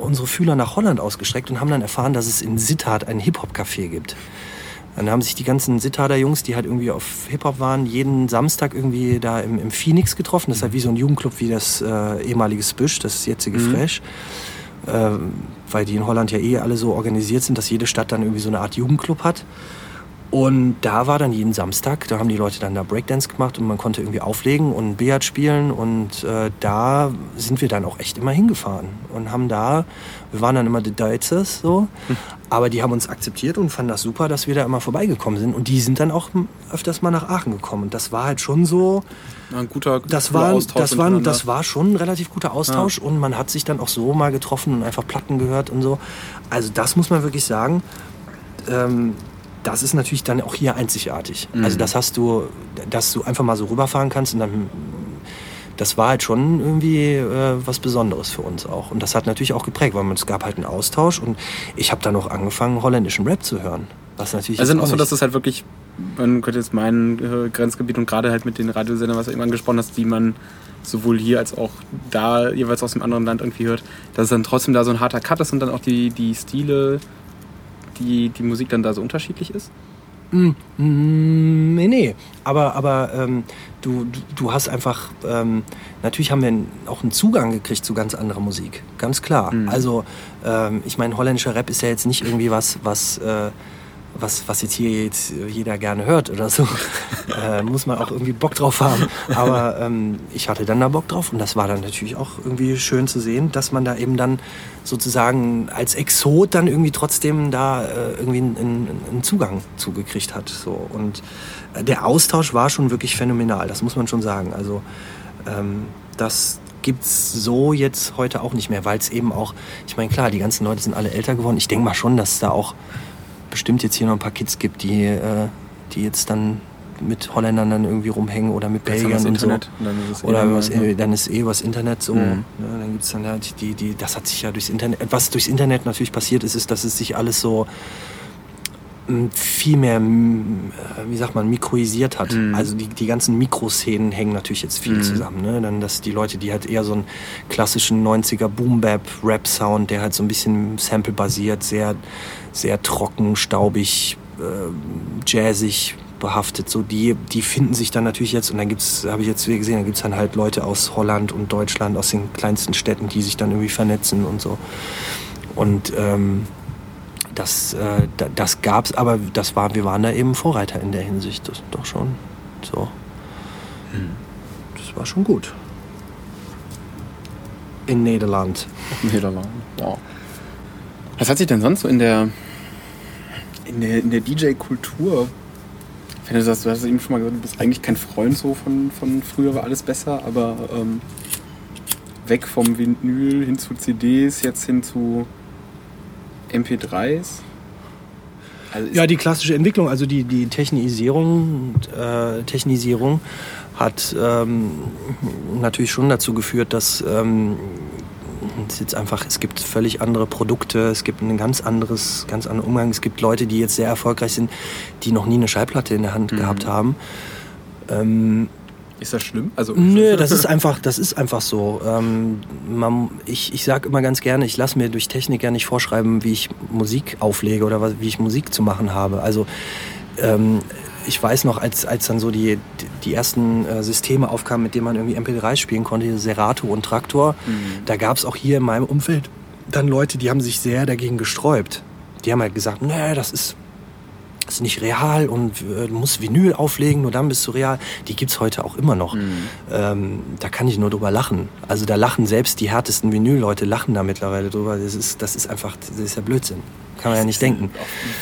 unsere Fühler nach Holland ausgestreckt und haben dann erfahren, dass es in Sittard ein Hip-Hop-Café gibt. Dann haben sich die ganzen Sittader Jungs, die halt irgendwie auf Hip-Hop waren, jeden Samstag irgendwie da im, im Phoenix getroffen. Das ist halt wie so ein Jugendclub wie das äh, ehemalige Spüsch, das jetzige Fresh. Äh, weil die in Holland ja eh alle so organisiert sind, dass jede Stadt dann irgendwie so eine Art Jugendclub hat. Und da war dann jeden Samstag, da haben die Leute dann da Breakdance gemacht und man konnte irgendwie auflegen und Billard spielen. Und äh, da sind wir dann auch echt immer hingefahren und haben da, wir waren dann immer die Deutschers so, aber die haben uns akzeptiert und fanden das super, dass wir da immer vorbeigekommen sind. Und die sind dann auch öfters mal nach Aachen gekommen. Und das war halt schon so, ein guter, das war, Austausch das, war, das war schon ein relativ guter Austausch und man hat sich dann auch so mal getroffen und einfach Platten gehört und so. Also das muss man wirklich sagen. Ähm, das ist natürlich dann auch hier einzigartig. Mhm. Also das hast du, dass du einfach mal so rüberfahren kannst und dann, das war halt schon irgendwie äh, was Besonderes für uns auch. Und das hat natürlich auch geprägt, weil man, es gab halt einen Austausch und ich habe dann auch angefangen, holländischen Rap zu hören. Was natürlich Also auch so, dass es halt wirklich, man könnte jetzt mein äh, Grenzgebiet und gerade halt mit den Radiosendern, was du eben angesprochen hast, die man sowohl hier als auch da jeweils aus dem anderen Land irgendwie hört, dass es dann trotzdem da so ein harter Cut ist und dann auch die, die Stile, die, die Musik dann da so unterschiedlich ist? Mm, Nee, nee. Aber, aber ähm, du, du, du hast einfach, ähm, natürlich haben wir auch einen Zugang gekriegt zu ganz anderer Musik. Ganz klar. Also, ähm, ich meine, holländischer Rap ist ja jetzt nicht irgendwie was, was, äh, was, was jetzt hier jetzt jeder gerne hört oder so. äh, muss man auch irgendwie Bock drauf haben. Aber ähm, ich hatte dann da Bock drauf und das war dann natürlich auch irgendwie schön zu sehen, dass man da eben dann sozusagen als Exot dann irgendwie trotzdem da äh, irgendwie einen, einen Zugang zugekriegt hat. So. Und äh, der Austausch war schon wirklich phänomenal, das muss man schon sagen. Also ähm, das gibt's so jetzt heute auch nicht mehr, weil es eben auch, ich meine klar, die ganzen Leute sind alle älter geworden. Ich denke mal schon, dass es da auch bestimmt jetzt hier noch ein paar Kids gibt, die, äh, die jetzt dann mit Holländern dann irgendwie rumhängen oder mit Jetzt Belgiern und so. Internet und dann ist es eh Oder normal, was, ne? äh, dann ist eh übers Internet so. Mhm. Ne, dann gibt's dann halt die, die, das hat sich ja durchs Internet, was durchs Internet natürlich passiert ist, ist, dass es sich alles so m, viel mehr, m, äh, wie sagt man, mikroisiert hat. Mhm. Also die, die ganzen Mikroszenen hängen natürlich jetzt viel Mhm. zusammen. Ne? Dann, dass die Leute, die halt eher so einen klassischen 90er Boom-Bap-Rap-Sound, der halt so ein bisschen Sample-basiert, sehr, sehr trocken, staubig, äh, jazzig behaftet, so die, die finden sich dann natürlich jetzt, und dann gibt's, habe ich jetzt wieder gesehen, da gibt's dann halt Leute aus Holland und Deutschland, aus den kleinsten Städten, die sich dann irgendwie vernetzen und so. Und ähm, das, äh, da- das gab's, aber das war, wir waren da eben Vorreiter in der Hinsicht, das doch schon. So. Das war schon gut. In Nederland. Niederlande. Wow. Was hat sich denn sonst so in der, in der, in der DJ-Kultur, wenn du sagst, du hast eben schon mal gesagt, du bist eigentlich kein Freund so von, von früher war alles besser, aber ähm, weg vom Vinyl hin zu CDs, jetzt hin zu MP3s? Also Ja, die klassische Entwicklung, also die, die Technisierung, äh, Technisierung hat ähm, natürlich schon dazu geführt, dass ähm, es jetzt einfach, es gibt völlig andere Produkte, es gibt ein ganz anderes, ganz anderen Umgang. Es gibt Leute, die jetzt sehr erfolgreich sind, die noch nie eine Schallplatte in der Hand gehabt haben. Ähm, ist das schlimm? Also, Nö, das ist einfach, das ist einfach so. Ähm, man, ich ich sage immer ganz gerne, ich lasse mir durch Technik ja nicht vorschreiben, wie ich Musik auflege oder was, wie ich Musik zu machen habe. Also ähm, ich weiß noch, als, als dann so die, die ersten äh, Systeme aufkamen, mit denen man irgendwie MP3 spielen konnte, Serato und Traktor, da gab es auch hier in meinem Umfeld dann Leute, die haben sich sehr dagegen gesträubt. Die haben halt gesagt, nee, das ist ist nicht real und äh, du musst Vinyl auflegen, nur dann bist du real. Die gibt's heute auch immer noch. Mhm. Ähm, da kann ich nur drüber lachen. Also da lachen selbst die härtesten Vinyl-Leute lachen da mittlerweile drüber. Das ist, das ist einfach, das ist ja Blödsinn. Kann man ja nicht denken.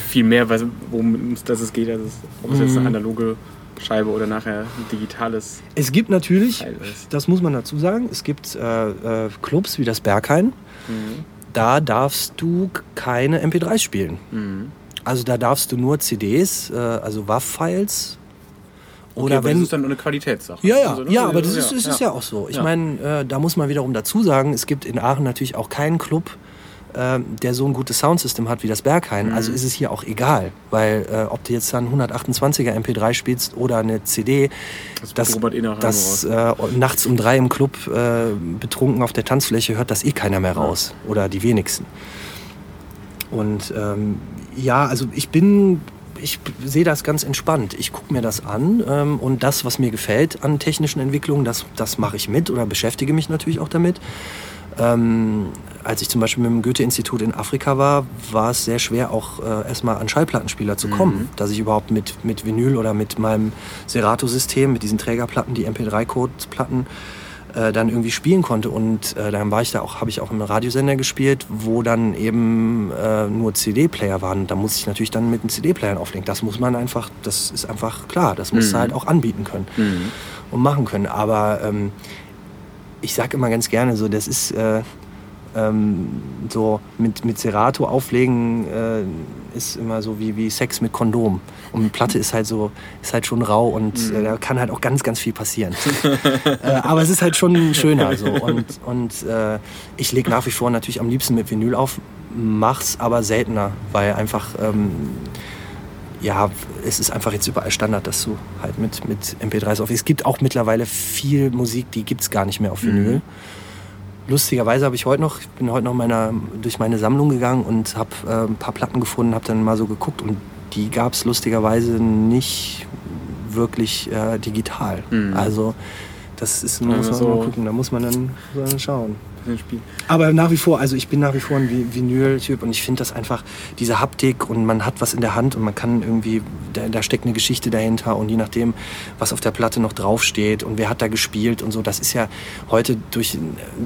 Viel mehr, worum es das es geht, als es, ob es Mhm. jetzt eine analoge Scheibe oder nachher ein digitales Es gibt natürlich, das muss man dazu sagen, es gibt äh, äh, Clubs wie das Berghain. Mhm. Da darfst du keine MP3s spielen. Mhm. Also da darfst du nur CDs, äh, also WAV-Files. Okay, Oder aber wenn. das ist dann nur eine Qualitätssache. Ja, ja, Also, ne? ja, aber das ist, ja, ist, ja auch so. Ich Ja. meine, äh, da muss man wiederum dazu sagen, es gibt in Aachen natürlich auch keinen Club, äh, der so ein gutes Soundsystem hat wie das Berghain. Mhm. Also ist es hier auch egal, weil äh, ob du jetzt dann 128er MP3 spielst oder eine CD, Das, das, Robert eh das äh, nachts um drei im Club äh, betrunken auf der Tanzfläche hört das eh keiner mehr raus oder die wenigsten. Und ähm, ja, also ich bin, ich sehe das ganz entspannt. Ich gucke mir das an ähm, und das, was mir gefällt an technischen Entwicklungen, das, das mache ich mit oder beschäftige mich natürlich auch damit. Ähm, als ich zum Beispiel mit dem Goethe-Institut in Afrika war, war es sehr schwer, auch äh, erstmal an Schallplattenspieler zu kommen. Dass ich überhaupt mit, mit Vinyl oder mit meinem Serato-System, mit diesen Trägerplatten, die MP3-Code-Platten, äh, dann irgendwie spielen konnte. Und äh, dann war ich da auch, habe ich auch im Radiosender gespielt, wo dann eben äh, nur CD-Player waren. Da muss ich natürlich dann mit den CD-Playern auflegen. Das muss man einfach, das ist einfach klar. Das musst du Mhm. halt auch anbieten können Mhm. und machen können. Aber ähm, ich sage immer ganz gerne so, das ist äh, ähm, so mit, mit Serato auflegen äh, ist immer so wie, wie Sex mit Kondom. Und Platte ist halt so, ist halt schon rau und äh, da kann halt auch ganz, ganz viel passieren. äh, aber es ist halt schon schöner so. Und, und äh, ich lege nach wie vor natürlich am liebsten mit Vinyl auf, mach's aber seltener, weil einfach ähm, ja, es ist einfach jetzt überall Standard, dass du halt mit, mit MP3s auf. Es gibt auch mittlerweile viel Musik, die gibt es gar nicht mehr auf Vinyl. Lustigerweise habe ich heute noch, ich bin heute noch meiner, durch meine Sammlung gegangen und habe äh, ein paar Platten gefunden, habe dann mal so geguckt und die gab es lustigerweise nicht wirklich äh, digital. Mhm. Also das ist, muss man so- mal gucken, da muss man dann, muss man dann schauen. Bisschen Spiel. Aber nach wie vor, also ich bin nach wie vor ein Vi- Vinyl-Typ und ich finde das einfach, diese Haptik und man hat was in der Hand und man kann irgendwie, da, da steckt eine Geschichte dahinter und je nachdem, was auf der Platte noch draufsteht und wer hat da gespielt und so, das ist ja heute durch,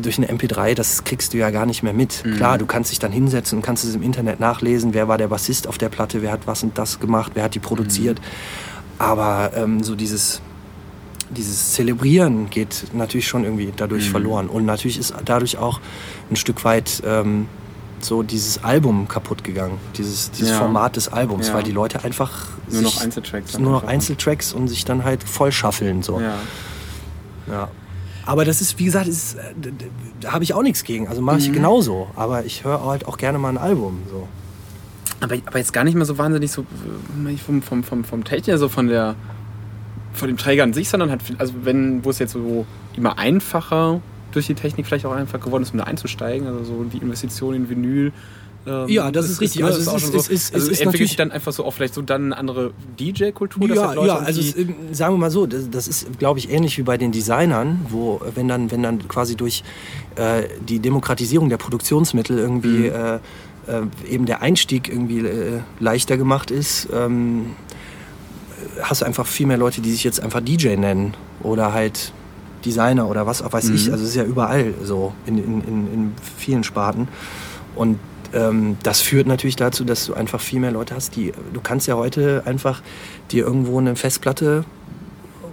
durch eine MP3, das kriegst du ja gar nicht mehr mit. Klar, du kannst dich dann hinsetzen und kannst es im Internet nachlesen, wer war der Bassist auf der Platte, wer hat was und das gemacht, wer hat die produziert. Aber ähm, so dieses, dieses Zelebrieren geht natürlich schon irgendwie dadurch Mhm. verloren. Und natürlich ist dadurch auch ein Stück weit ähm, so dieses Album kaputt gegangen, dieses, dieses Ja. Format des Albums, Ja. weil die Leute einfach Nur noch Einzeltracks. nur noch einfach. Einzeltracks und sich dann halt voll schaffeln. So. Ja. Ja. Aber das ist, wie gesagt, ist, äh, da habe ich auch nichts gegen. Also mache ich Mhm. genauso. Aber ich höre halt auch gerne mal ein Album. So. Aber, aber jetzt gar nicht mehr so wahnsinnig so äh, vom, vom, vom, vom Techniker, so von der von dem Träger an sich, sondern halt, also wenn, wo es jetzt so immer einfacher durch die Technik vielleicht auch einfach geworden ist, um da einzusteigen, also so die Investition in Vinyl. ähm, Ja, das ist richtig. Also ist es auch ist- so, es ist- es also ist entwickelt natürlich- sich dann einfach so auch vielleicht so dann eine andere DJ-Kultur. Ja, halt ja, also es, irgendwie- äh, sagen wir mal so, das, das ist, glaube ich, ähnlich wie bei den Designern, wo wenn dann, wenn dann quasi durch äh, die Demokratisierung der Produktionsmittel irgendwie Mhm. äh, äh, eben der Einstieg irgendwie äh, leichter gemacht ist, ähm, hast du einfach viel mehr Leute, die sich jetzt einfach DJ nennen oder halt Designer oder was auch weiß Mhm. ich. Also es ist ja überall so in, in, in, in vielen Sparten. Und ähm, das führt natürlich dazu, dass du einfach viel mehr Leute hast, die. Du kannst ja heute einfach dir irgendwo eine Festplatte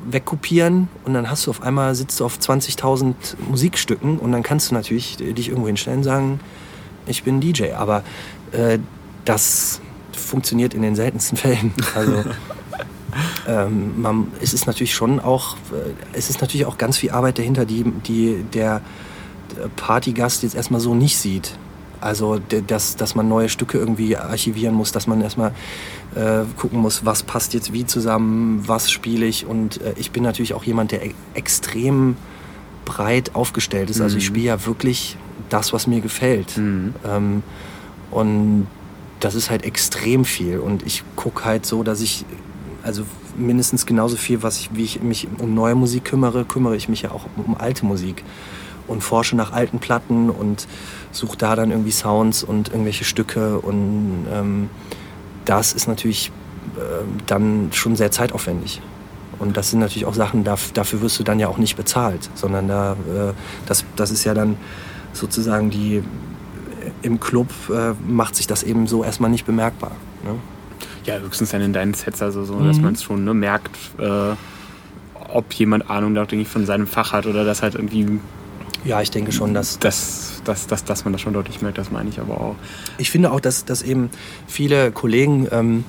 wegkopieren und dann hast du auf einmal sitzt du auf 20.000 Musikstücken und dann kannst du natürlich dich irgendwo hinstellen und sagen, ich bin DJ. Aber äh, das funktioniert in den seltensten Fällen. Also ähm, man, es ist natürlich schon auch, äh, es ist natürlich auch ganz viel Arbeit dahinter, die, die der Partygast jetzt erstmal so nicht sieht. Also, dass, dass man neue Stücke irgendwie archivieren muss, dass man erstmal äh, gucken muss, was passt jetzt wie zusammen, was spiele ich. Und äh, ich bin natürlich auch jemand, der e extrem breit aufgestellt ist. Also ich Mhm. spiele ja wirklich das, was mir gefällt. Mhm. Ähm, und das ist halt extrem viel. Und ich gucke halt so, dass ich, also mindestens genauso viel, was ich, wie ich mich um neue Musik kümmere, kümmere ich mich ja auch um, alte Musik. Und forsche nach alten Platten und suche da dann irgendwie Sounds und irgendwelche Stücke. Und ähm, das ist natürlich dann schon sehr zeitaufwendig. Und das sind natürlich auch Sachen, dafür wirst du dann ja auch nicht bezahlt, sondern da, äh, das, das ist ja dann sozusagen die, im Club äh, macht sich das eben so erstmal nicht bemerkbar. Ne? Ja, höchstens dann in deinen Sets, also so, mhm. dass man es schon ne, merkt, äh, ob jemand Ahnung von seinem Fach hat oder das halt irgendwie. Ja, ich denke schon, dass. dass, dass, dass, dass man das schon deutlich merkt, das meine ich aber auch. Ich finde auch, dass, dass eben viele Kollegen ähm,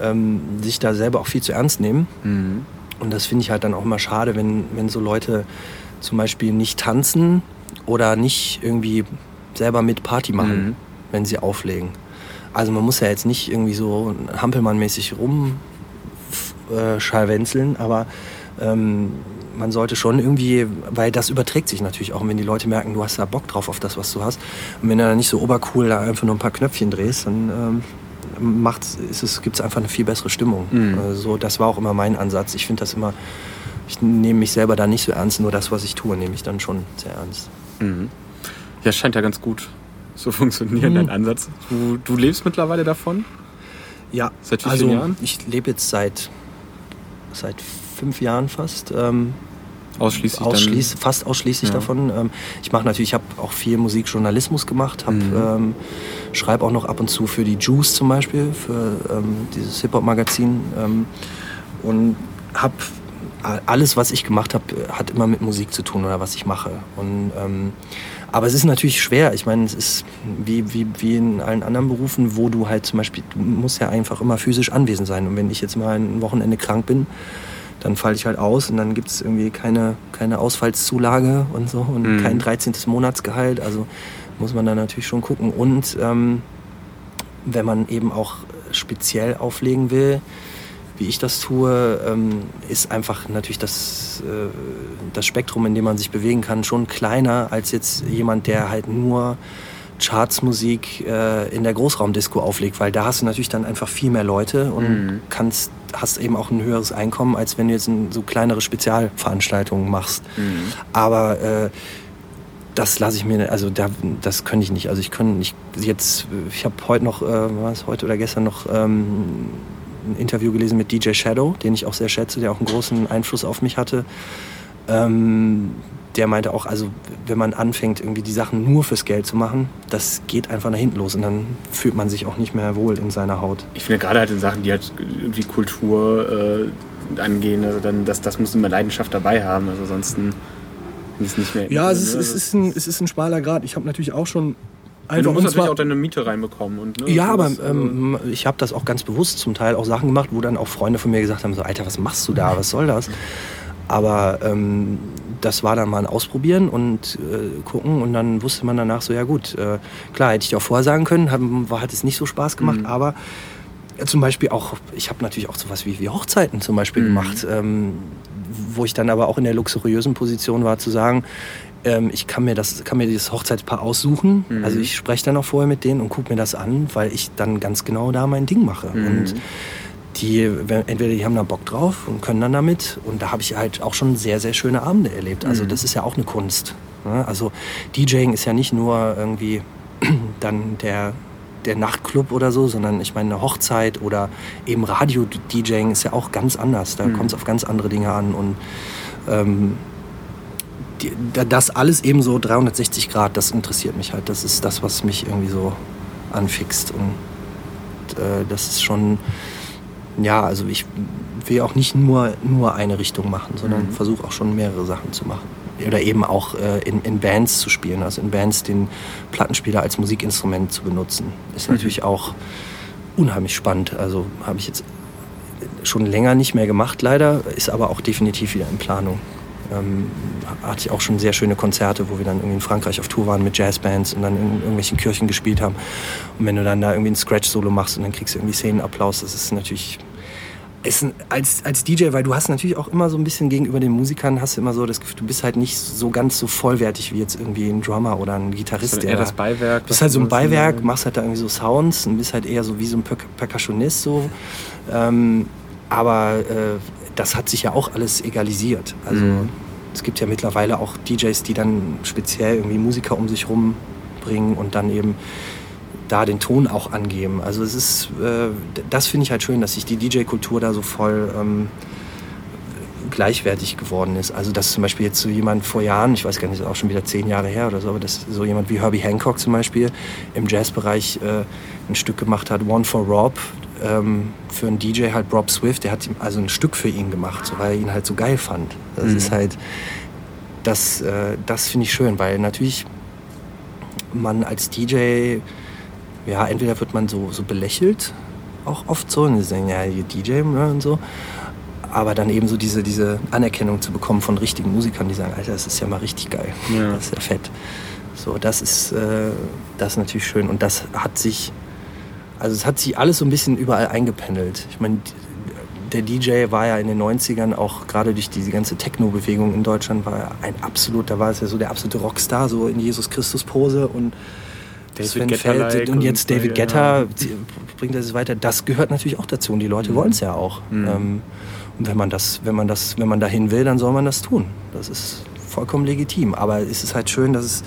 ähm, sich da selber auch viel zu ernst nehmen. Mhm. Und das finde ich halt dann auch immer schade, wenn, wenn so Leute zum Beispiel nicht tanzen oder nicht irgendwie selber mit Party machen, mhm. wenn sie auflegen. Also man muss ja jetzt nicht irgendwie so Hampelmann-mäßig rumschallwenzeln, äh, aber ähm, man sollte schon irgendwie, weil das überträgt sich natürlich auch. Und wenn die Leute merken, du hast da Bock drauf auf das, was du hast, und wenn du da nicht so obercool da einfach nur ein paar Knöpfchen drehst, dann ähm, macht, es, gibt es einfach eine viel bessere Stimmung. Mhm. Also, das war auch immer mein Ansatz. Ich finde das immer, ich nehme mich selber da nicht so ernst, nur das, was ich tue, nehme ich dann schon sehr ernst. Mhm. Ja, scheint ja ganz gut so funktionieren, mhm. dein Ansatz. Du, du lebst mittlerweile davon? Ja. Seit wie also, vielen Jahren? Ich lebe jetzt seit, seit fünf Jahren fast. Ähm, Ausschließlich Ausschließ, Fast ausschließlich ja. davon. Ähm, ich mache natürlich, ich habe auch viel Musikjournalismus gemacht, hab, mhm. ähm, schreibe auch noch ab und zu für die Juice zum Beispiel, für ähm, dieses Hip-Hop-Magazin ähm, und habe alles, was ich gemacht habe, hat immer mit Musik zu tun oder was ich mache. Und, ähm, aber es ist natürlich schwer. Ich meine, es ist wie, wie, wie in allen anderen Berufen, wo du halt zum Beispiel, du musst ja einfach immer physisch anwesend sein. Und wenn ich jetzt mal ein Wochenende krank bin, dann falle ich halt aus und dann gibt es irgendwie keine, keine Ausfallszulage und so und mhm. kein 13. Monatsgehalt. Also muss man da natürlich schon gucken. Und ähm, wenn man eben auch speziell auflegen will, wie ich das tue, ähm, ist einfach natürlich das, äh, das Spektrum, in dem man sich bewegen kann, schon kleiner als jetzt jemand, der halt nur Chartsmusik äh, in der Großraumdisco auflegt, weil da hast du natürlich dann einfach viel mehr Leute und mhm. kannst, hast eben auch ein höheres Einkommen, als wenn du jetzt so kleinere Spezialveranstaltungen machst. Mhm. Aber äh, das lasse ich mir, also da, das könnte ich nicht. Also ich könnte nicht jetzt, ich habe heute noch, äh, was heute oder gestern noch ähm, ein Interview gelesen mit DJ Shadow, den ich auch sehr schätze, der auch einen großen Einfluss auf mich hatte. Ähm, der meinte auch, also wenn man anfängt, irgendwie die Sachen nur fürs Geld zu machen, das geht einfach nach hinten los und dann fühlt man sich auch nicht mehr wohl in seiner Haut. Ich finde gerade halt in Sachen, die halt irgendwie Kultur äh, angehen, also dann, das, das muss immer Leidenschaft dabei haben, also ansonsten ist es nicht mehr. Ja, es ist, es ist, ein, es ist ein schmaler Grad. Ich habe natürlich auch schon Einfach du musst natürlich auch deine Miete reinbekommen. Und, ne, ja, aber also ähm, ich habe das auch ganz bewusst zum Teil auch Sachen gemacht, wo dann auch Freunde von mir gesagt haben, so Alter, was machst du da, was soll das? Aber ähm, das war dann mal ein Ausprobieren und äh, gucken und dann wusste man danach so, ja gut, äh, klar, hätte ich dir auch vorher sagen können, haben, war, hat es nicht so Spaß gemacht, mhm. aber äh, zum Beispiel auch, ich habe natürlich auch sowas wie, wie Hochzeiten zum Beispiel mhm. gemacht, ähm, wo ich dann aber auch in der luxuriösen Position war zu sagen, ähm, ich kann mir, das, kann mir dieses Hochzeitspaar aussuchen, mhm. also ich spreche dann auch vorher mit denen und gucke mir das an, weil ich dann ganz genau da mein Ding mache mhm. und die entweder die haben da Bock drauf und können dann damit. Und da habe ich halt auch schon sehr, sehr schöne Abende erlebt. Also mhm. das ist ja auch eine Kunst. Ne? Also DJing ist ja nicht nur irgendwie dann der, der Nachtclub oder so, sondern ich meine eine Hochzeit oder eben Radio-DJing ist ja auch ganz anders. Da mhm. kommt es auf ganz andere Dinge an. Und ähm, die, das alles eben so 360 Grad, das interessiert mich halt. Das ist das, was mich irgendwie so anfixt. Und äh, das ist schon ja, also ich will auch nicht nur, nur eine Richtung machen, sondern mhm. versuche auch schon mehrere Sachen zu machen. Oder eben auch äh, in, in Bands zu spielen, also in Bands den Plattenspieler als Musikinstrument zu benutzen. Ist mhm. natürlich auch unheimlich spannend. Also habe ich jetzt schon länger nicht mehr gemacht, leider, ist aber auch definitiv wieder in Planung. Ähm, hatte ich auch schon sehr schöne Konzerte, wo wir dann irgendwie in Frankreich auf Tour waren mit Jazzbands und dann in irgendwelchen Kirchen gespielt haben. Und wenn du dann da irgendwie ein Scratch-Solo machst und dann kriegst du irgendwie Szenenapplaus, das ist natürlich ist als, als DJ, weil du hast natürlich auch immer so ein bisschen gegenüber den Musikern, hast du immer so das Gefühl, du bist halt nicht so ganz so vollwertig wie jetzt irgendwie ein Drummer oder ein Gitarrist. Halt eher das Beiwerk. Du bist halt so ein Beiwerk, machst halt da irgendwie so Sounds und bist halt eher so wie so ein per Percussionist so. Ähm, aber äh, das hat sich ja auch alles egalisiert. Also mhm. es gibt ja mittlerweile auch DJs, die dann speziell irgendwie Musiker um sich rum bringen und dann eben da den Ton auch angeben. Also es ist, äh, das finde ich halt schön, dass sich die DJ-Kultur da so voll ähm, gleichwertig geworden ist. Also dass zum Beispiel jetzt so jemand vor Jahren, ich weiß gar nicht, ist auch schon wieder zehn Jahre her oder so, aber dass so jemand wie Herbie Hancock zum Beispiel im Jazzbereich äh, ein Stück gemacht hat, One for Rob, ähm, für einen DJ halt Rob Swift, der hat also ein Stück für ihn gemacht, so, weil er ihn halt so geil fand. Das mhm. ist halt, das, äh, das finde ich schön, weil natürlich man als DJ, ja, entweder wird man so, so belächelt, auch oft so, und sie sagen, ja, DJ ne, und so, aber dann eben so diese, diese Anerkennung zu bekommen von richtigen Musikern, die sagen, Alter, das ist ja mal richtig geil, ja. das ist ja fett. So, das ist, äh, das ist natürlich schön und das hat sich, also es hat sich alles so ein bisschen überall eingependelt. Ich meine, der DJ war ja in den 90ern auch gerade durch diese ganze Techno-Bewegung in Deutschland war er ein absolut, da war es ja so der absolute Rockstar, so in Jesus Christus Pose und David Feld und jetzt David Getter ja. bringt das weiter. Das gehört natürlich auch dazu und die Leute mhm. wollen es ja auch. Mhm. Ähm, und wenn man das, wenn man das, wenn man dahin will, dann soll man das tun. Das ist vollkommen legitim. Aber es ist halt schön, dass es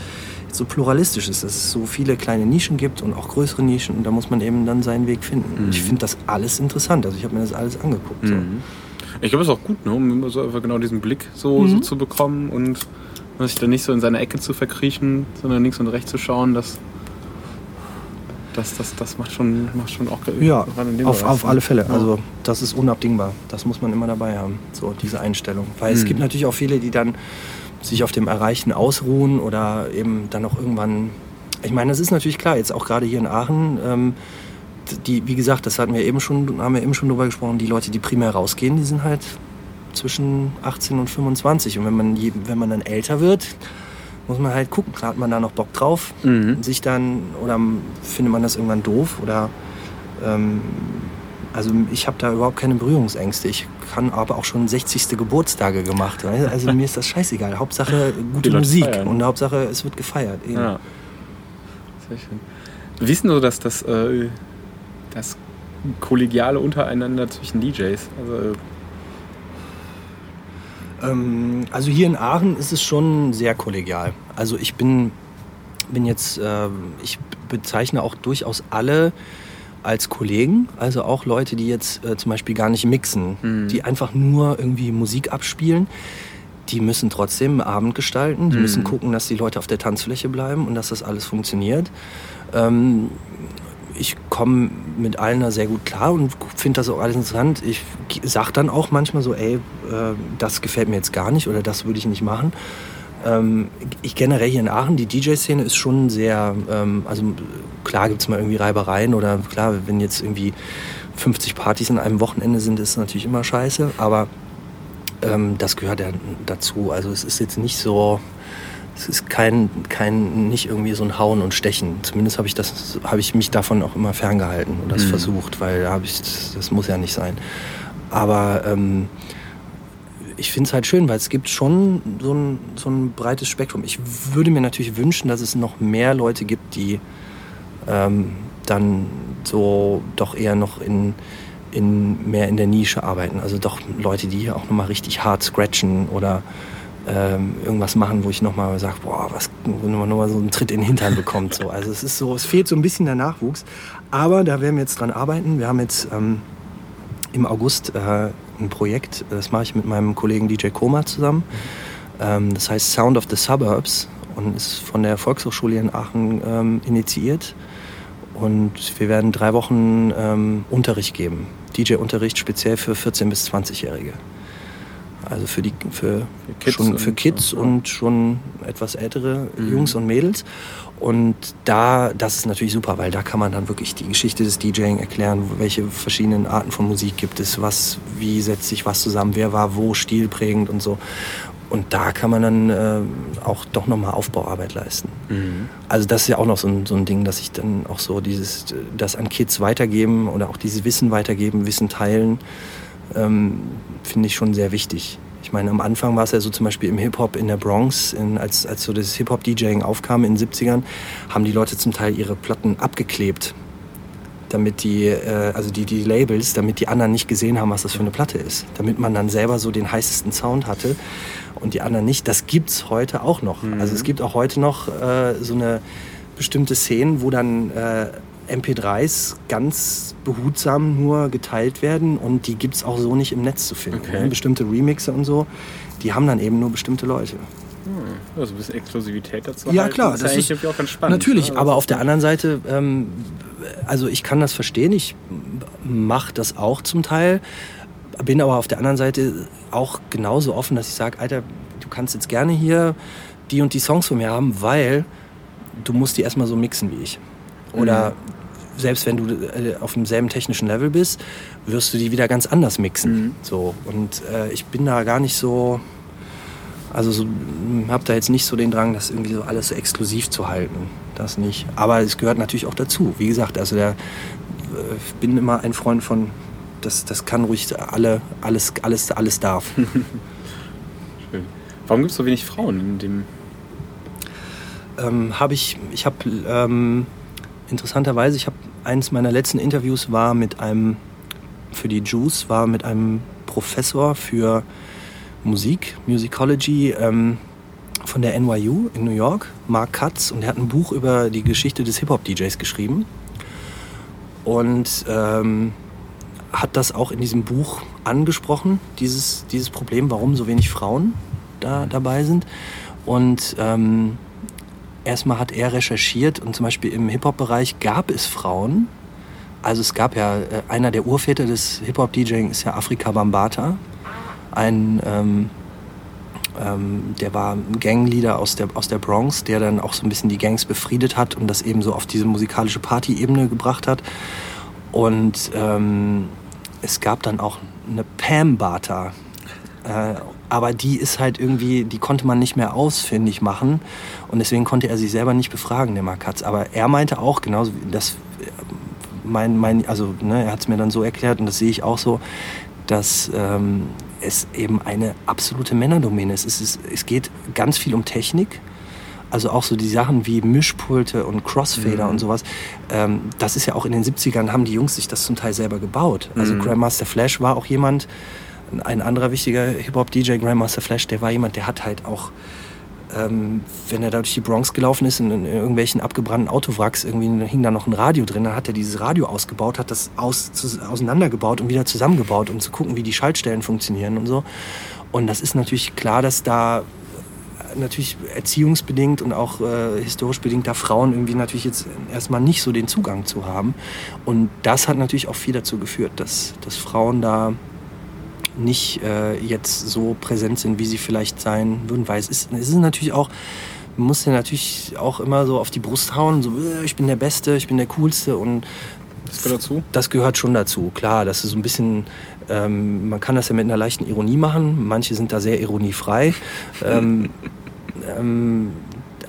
so pluralistisch ist, dass es so viele kleine Nischen gibt und auch größere Nischen und da muss man eben dann seinen Weg finden. Mhm. Ich finde das alles interessant. Also ich habe mir das alles angeguckt. So. Mhm. Ich glaube, es ist auch gut, ne? um so einfach genau diesen Blick so, mhm. so zu bekommen und sich dann nicht so in seine Ecke zu verkriechen, sondern links und rechts zu schauen, dass das, das, das macht, schon, macht schon auch Ja, auf, auf alle Fälle. Ja. Also das ist unabdingbar. Das muss man immer dabei haben, so diese Einstellung. Weil mhm. es gibt natürlich auch viele, die dann sich auf dem Erreichen ausruhen oder eben dann auch irgendwann. Ich meine, das ist natürlich klar, jetzt auch gerade hier in Aachen, ähm, die, wie gesagt, das hatten wir eben schon, haben wir eben schon drüber gesprochen, die Leute, die primär rausgehen, die sind halt zwischen 18 und 25. Und wenn man, wenn man dann älter wird, muss man halt gucken, hat man da noch Bock drauf, mhm. sich dann, oder findet man das irgendwann doof oder ähm, also ich habe da überhaupt keine Berührungsängste. Ich kann aber auch schon 60. Geburtstage gemacht. Also mir ist das scheißegal. Hauptsache gute Musik feiern. und Hauptsache es wird gefeiert. Ja. Sehr schön. Wie ist denn so das, das, äh, das Kollegiale untereinander zwischen DJs? Also, ähm, also hier in Aachen ist es schon sehr kollegial. Also ich bin, bin jetzt, äh, ich bezeichne auch durchaus alle als Kollegen, also auch Leute, die jetzt äh, zum Beispiel gar nicht mixen, mhm. die einfach nur irgendwie Musik abspielen. Die müssen trotzdem Abend gestalten, die mhm. müssen gucken, dass die Leute auf der Tanzfläche bleiben und dass das alles funktioniert. Ähm, ich komme mit allen da sehr gut klar und finde das auch alles interessant. Ich sage dann auch manchmal so, ey, äh, das gefällt mir jetzt gar nicht oder das würde ich nicht machen. Ähm, ich generell hier in Aachen, die DJ-Szene ist schon sehr, ähm, also klar gibt es mal irgendwie Reibereien oder klar, wenn jetzt irgendwie 50 Partys in einem Wochenende sind, ist es natürlich immer scheiße, aber ähm, das gehört ja dazu. Also es ist jetzt nicht so, es ist kein, kein, nicht irgendwie so ein Hauen und Stechen. Zumindest habe ich das, habe ich mich davon auch immer ferngehalten und das mhm. versucht, weil da habe ich, das muss ja nicht sein. Aber ähm, ich finde es halt schön, weil es gibt schon so ein, so ein breites Spektrum. Ich würde mir natürlich wünschen, dass es noch mehr Leute gibt, die ähm, dann so doch eher noch in, in mehr in der Nische arbeiten. Also doch Leute, die hier auch nochmal richtig hart scratchen oder ähm, irgendwas machen, wo ich nochmal sage, boah, was, wo man nochmal so einen Tritt in den Hintern bekommt. So. Also es ist so, es fehlt so ein bisschen der Nachwuchs. Aber da werden wir jetzt dran arbeiten. Wir haben jetzt ähm, im August äh, ein Projekt, das mache ich mit meinem Kollegen DJ Koma zusammen. Ähm, das heißt Sound of the Suburbs und ist von der Volkshochschule in Aachen ähm, initiiert. Und wir werden drei Wochen ähm, Unterricht geben. DJ-Unterricht speziell für 14- bis 20-Jährige. Also für, die, für, für Kids, schon, für Kids und, und schon etwas ältere mhm. Jungs und Mädels. Und da, das ist natürlich super, weil da kann man dann wirklich die Geschichte des DJing erklären, welche verschiedenen Arten von Musik gibt es, was, wie setzt sich was zusammen, wer war wo stilprägend und so. Und da kann man dann äh, auch doch nochmal Aufbauarbeit leisten. Mhm. Also das ist ja auch noch so ein, so ein Ding, dass ich dann auch so dieses, das an Kids weitergeben oder auch dieses Wissen weitergeben, Wissen teilen, ähm, finde ich schon sehr wichtig. Ich meine, am Anfang war es ja so zum Beispiel im Hip-Hop in der Bronx, in, als, als so das Hip-Hop-DJing aufkam in den 70ern, haben die Leute zum Teil ihre Platten abgeklebt. Damit die, äh, also die, die Labels, damit die anderen nicht gesehen haben, was das für eine Platte ist. Damit man dann selber so den heißesten Sound hatte und die anderen nicht. Das gibt es heute auch noch. Mhm. Also es gibt auch heute noch äh, so eine bestimmte Szene, wo dann äh, MP3s ganz behutsam nur geteilt werden und die gibt es auch so nicht im Netz zu finden. Okay. Ne? Bestimmte Remixe und so, die haben dann eben nur bestimmte Leute. Hm, Also ein bisschen Exklusivität dazu. Ja, halten, klar, das eigentlich ist- irgendwie auch ganz spannend. Natürlich, ne? aber Das auf der anderen Seite, ähm, also ich kann das verstehen, ich mache das auch zum Teil, bin aber auf der anderen Seite auch genauso offen, dass ich sage, Alter, du kannst jetzt gerne hier die und die Songs von mir haben, weil du musst die erstmal so mixen wie ich. Oder selbst wenn du äh, auf demselben technischen Level bist, wirst du die wieder ganz anders mixen. Mhm. So, und äh, ich bin da gar nicht so, also so, habe da jetzt nicht so den Drang, das irgendwie so alles so exklusiv zu halten. Das nicht. Aber es gehört natürlich auch dazu. Wie gesagt, also der, äh, ich bin immer ein Freund von, das, das kann ruhig alle, alles, alles, alles darf. Schön. Warum gibt es so wenig Frauen in dem. ähm, habe ich, ich habe ähm, interessanterweise, ich habe eines meiner letzten Interviews war mit einem, für die Juice, war mit einem Professor für Musik, Musicology ähm, von der NYU in New York, Mark Katz, und er hat ein Buch über die Geschichte des Hip-Hop-DJs geschrieben. Und ähm, hat das auch in diesem Buch angesprochen, dieses, dieses Problem, warum so wenig Frauen da dabei sind. Und ähm, erstmal hat er recherchiert und zum Beispiel im Hip-Hop-Bereich gab es Frauen. Also es gab ja, äh, einer der Urväter des Hip-Hop-DJing ist ja Afrika Bambata. Ein, ähm, ähm, der war ein Gangleader aus der, aus der Bronx, der dann auch so ein bisschen die Gangs befriedet hat und das eben so auf diese musikalische Party-Ebene gebracht hat. Und ähm, es gab dann auch eine Pam Bata. Äh, aber die ist halt irgendwie, die konnte man nicht mehr ausfindig machen. Und deswegen konnte er sich selber nicht befragen, der Markatz. Aber er meinte auch, genauso wie das, äh, mein, mein, also ne, er hat es mir dann so erklärt und das sehe ich auch so, dass ähm, es eben eine absolute Männerdomäne ist. Es, ist. es geht ganz viel um Technik. Also auch so die Sachen wie Mischpulte und Crossfader Mhm. und sowas. Ähm, das ist ja auch in den 70ern haben die Jungs sich das zum Teil selber gebaut. Also Mhm. Grandmaster Flash war auch jemand, ein anderer wichtiger Hip-Hop-DJ, Grandmaster Flash, der war jemand, der hat halt auch, ähm, wenn er da durch die Bronx gelaufen ist, in, in irgendwelchen abgebrannten Autowracks, irgendwie hing da noch ein Radio drin, dann hat er dieses Radio ausgebaut, hat das aus, zu, auseinandergebaut und wieder zusammengebaut, um zu gucken, wie die Schaltstellen funktionieren und so. Und das ist natürlich klar, dass da natürlich erziehungsbedingt und auch äh, historisch bedingt da Frauen irgendwie natürlich jetzt erstmal nicht so den Zugang zu haben. Und das hat natürlich auch viel dazu geführt, dass, dass Frauen da nicht äh, jetzt so präsent sind, wie sie vielleicht sein würden. Weil es ist, es ist natürlich auch, man muss ja natürlich auch immer so auf die Brust hauen, so äh, ich bin der Beste, ich bin der Coolste und Das gehört dazu? das gehört schon dazu, klar. Das ist so ein bisschen, ähm, man kann das ja mit einer leichten Ironie machen. Manche sind da sehr ironiefrei. ähm, ähm,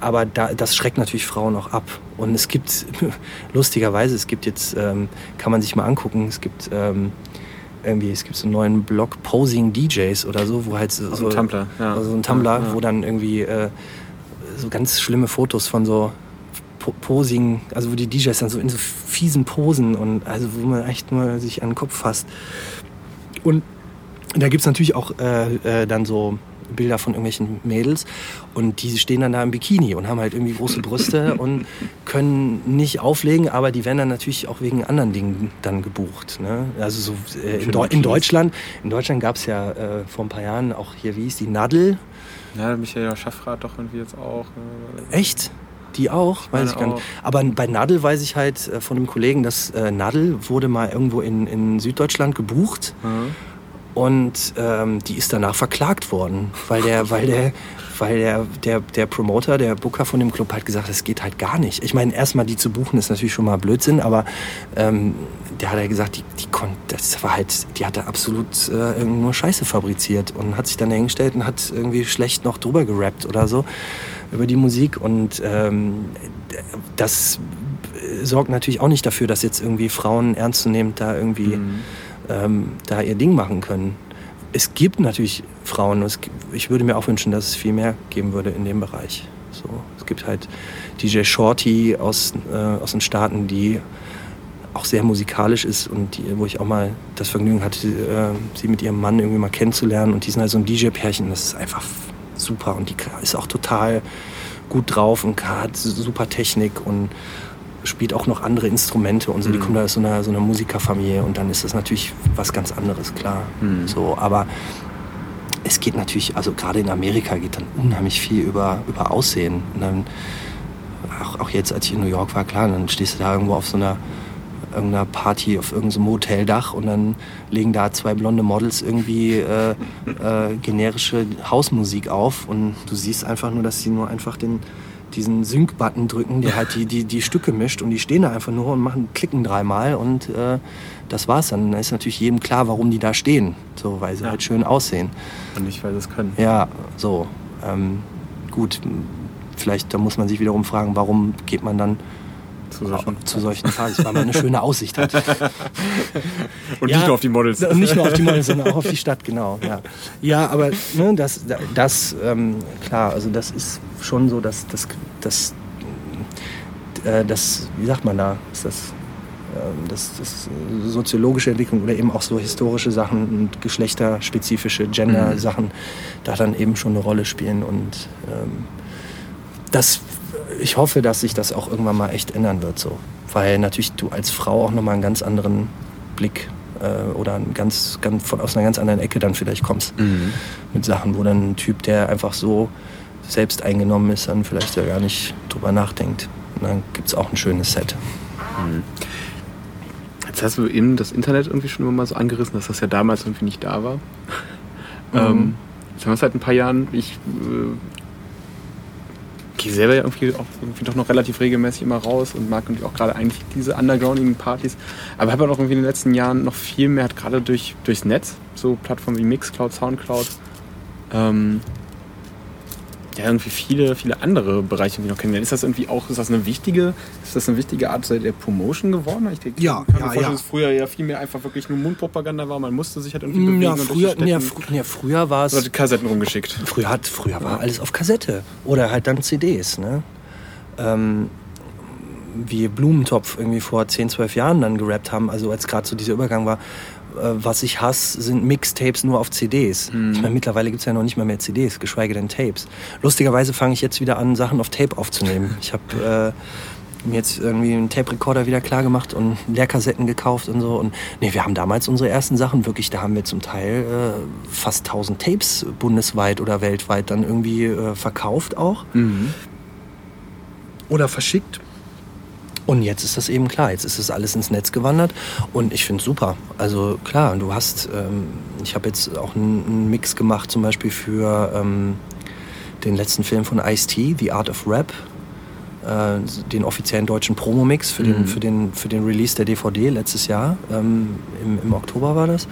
aber da, das schreckt natürlich Frauen auch ab. Und es gibt, lustigerweise, es gibt jetzt, ähm, kann man sich mal angucken, es gibt ähm, irgendwie, es gibt so einen neuen Blog Posing DJs oder so, wo halt so, Aus dem Tumblr, ja. also ein Tumblr, Ja, wo dann irgendwie äh, so ganz schlimme Fotos von so Po- Posing, also wo die DJs dann so in so fiesen Posen und also wo man echt nur sich an den Kopf fasst. Und da gibt es natürlich auch äh, äh, dann so Bilder von irgendwelchen Mädels und die stehen dann da im Bikini und haben halt irgendwie große Brüste und können nicht auflegen, aber die werden dann natürlich auch wegen anderen Dingen dann gebucht. Ne? Also so äh, in, Deu in. Deutschland, in Deutschland gab es ja äh, vor ein paar Jahren auch hier, wie hieß die, Nadel. Ja, Michael Schaffrath doch irgendwie jetzt auch. Äh, Echt? Die auch? Weiß meine ich gar nicht. Aber bei Nadel weiß ich halt äh, von einem Kollegen, dass äh, Nadel wurde mal irgendwo in, in Süddeutschland gebucht mhm. Und ähm, die ist danach verklagt worden, weil der, weil der, weil der, der, der Promoter, der Booker von dem Club hat gesagt, das geht halt gar nicht. Ich meine, erstmal die zu buchen ist natürlich schon mal Blödsinn, aber ähm, der hat ja gesagt, die, die konnte, das war halt, die hat da absolut äh, nur Scheiße fabriziert und hat sich dann dahingestellt und hat irgendwie schlecht noch drüber gerappt oder so über die Musik und ähm, das sorgt natürlich auch nicht dafür, dass jetzt irgendwie Frauen ernstzunehmend da irgendwie Mhm. Ähm, da ihr Ding machen können. Es gibt natürlich Frauen, es ich würde mir auch wünschen, dass es viel mehr geben würde in dem Bereich. So, es gibt halt DJ Shorty aus, äh, aus den Staaten, die auch sehr musikalisch ist und die, wo ich auch mal das Vergnügen hatte, äh, sie mit ihrem Mann irgendwie mal kennenzulernen. Und die sind halt so ein DJ-Pärchen, das ist einfach super und die ist auch total gut drauf und hat super Technik und spielt auch noch andere Instrumente und so. Die Mhm. kommt aus so einer, so einer Musikerfamilie und dann ist das natürlich was ganz anderes, klar. Mhm. So, aber es geht natürlich, also gerade in Amerika geht dann unheimlich viel über, über Aussehen. Und dann, auch, auch jetzt, als ich in New York war, klar, dann stehst du da irgendwo auf so einer irgendeiner Party auf irgendeinem Hoteldach und dann legen da zwei blonde Models irgendwie äh, äh, generische Hausmusik auf und du siehst einfach nur, dass sie nur einfach den, diesen Sync-Button drücken, der halt die, die, die Stücke mischt und die stehen da einfach nur und machen, klicken dreimal und äh, das war's dann. Da ist natürlich jedem klar, warum die da stehen, so, weil sie Ja. halt schön aussehen. Und nicht, weil sie es können. Ja, so. Ähm, gut, vielleicht da muss man sich wiederum fragen, warum geht man dann Zu solchen. zu solchen Partys, weil man eine schöne Aussicht hat. Und Ja, nicht nur auf die Models. Und nicht nur auf die Models, sondern auch auf die Stadt, genau. Ja, ja aber ne, das, das ähm, klar, also das ist schon so, dass das, das, äh, das, wie sagt man da, ist das, ähm, das, das soziologische Entwicklung oder eben auch so historische Sachen und geschlechterspezifische Gender-Sachen da dann eben schon eine Rolle spielen und ähm, das, ich hoffe, dass sich das auch irgendwann mal echt ändern wird so, weil natürlich du als Frau auch nochmal einen ganz anderen Blick äh, oder ganz, ganz, von, aus einer ganz anderen Ecke dann vielleicht kommst Mhm. mit Sachen, wo dann ein Typ, der einfach so selbst eingenommen ist, dann vielleicht ja gar nicht drüber nachdenkt. Und dann gibt es auch ein schönes Set. Jetzt hast du eben das Internet irgendwie schon immer mal so angerissen, dass das ja damals irgendwie nicht da war. Mhm. Ähm, jetzt haben wir es seit ein paar Jahren. Ich äh, gehe selber ja irgendwie auch irgendwie doch noch relativ regelmäßig immer raus und mag irgendwie auch gerade eigentlich diese undergroundigen Partys. Aber habe auch irgendwie in den letzten Jahren noch viel mehr, halt gerade durch, durchs Netz, so Plattformen wie Mixcloud, Soundcloud, ähm, ja, irgendwie viele, viele andere Bereiche irgendwie noch kennengelernt. Ist das irgendwie auch, ist das eine wichtige, ist das eine wichtige Art der Promotion geworden? Ich denke, Ja, kann mir ja, vorstellen, ja. dass früher ja viel mehr einfach wirklich nur Mundpropaganda war. Man musste sich halt irgendwie bewegen Ja, und früher, Städten- ja, fr ja, früher war es. Kassetten rumgeschickt. Früher, hat, früher war alles auf Kassette oder halt dann CDs. Ne? Ähm, wie Blumentopf irgendwie vor 10, 12 Jahren dann gerappt haben, also als gerade so dieser Übergang war, was ich hasse, sind Mixtapes nur auf CDs. Ich meine, mittlerweile gibt es ja noch nicht mal mehr CDs, geschweige denn Tapes. Lustigerweise fange ich jetzt wieder an, Sachen auf Tape aufzunehmen. Ich habe äh, mir jetzt irgendwie einen Tape-Recorder wieder klar gemacht und Leerkassetten gekauft und so. Und nee, wir haben damals unsere ersten Sachen wirklich, da haben wir zum Teil äh, fast 1000 Tapes bundesweit oder weltweit dann irgendwie äh, verkauft auch oder verschickt. Und jetzt ist das eben klar, jetzt ist das alles ins Netz gewandert und ich finde es super. Also klar, du hast, ähm, ich habe jetzt auch einen, Mix gemacht zum Beispiel für ähm, den letzten Film von Ice-T, The Art of Rap, äh, den offiziellen deutschen Promo-Mix für, den, Mhm. für, den, für den Release der DVD letztes Jahr, ähm, im, im Oktober war das.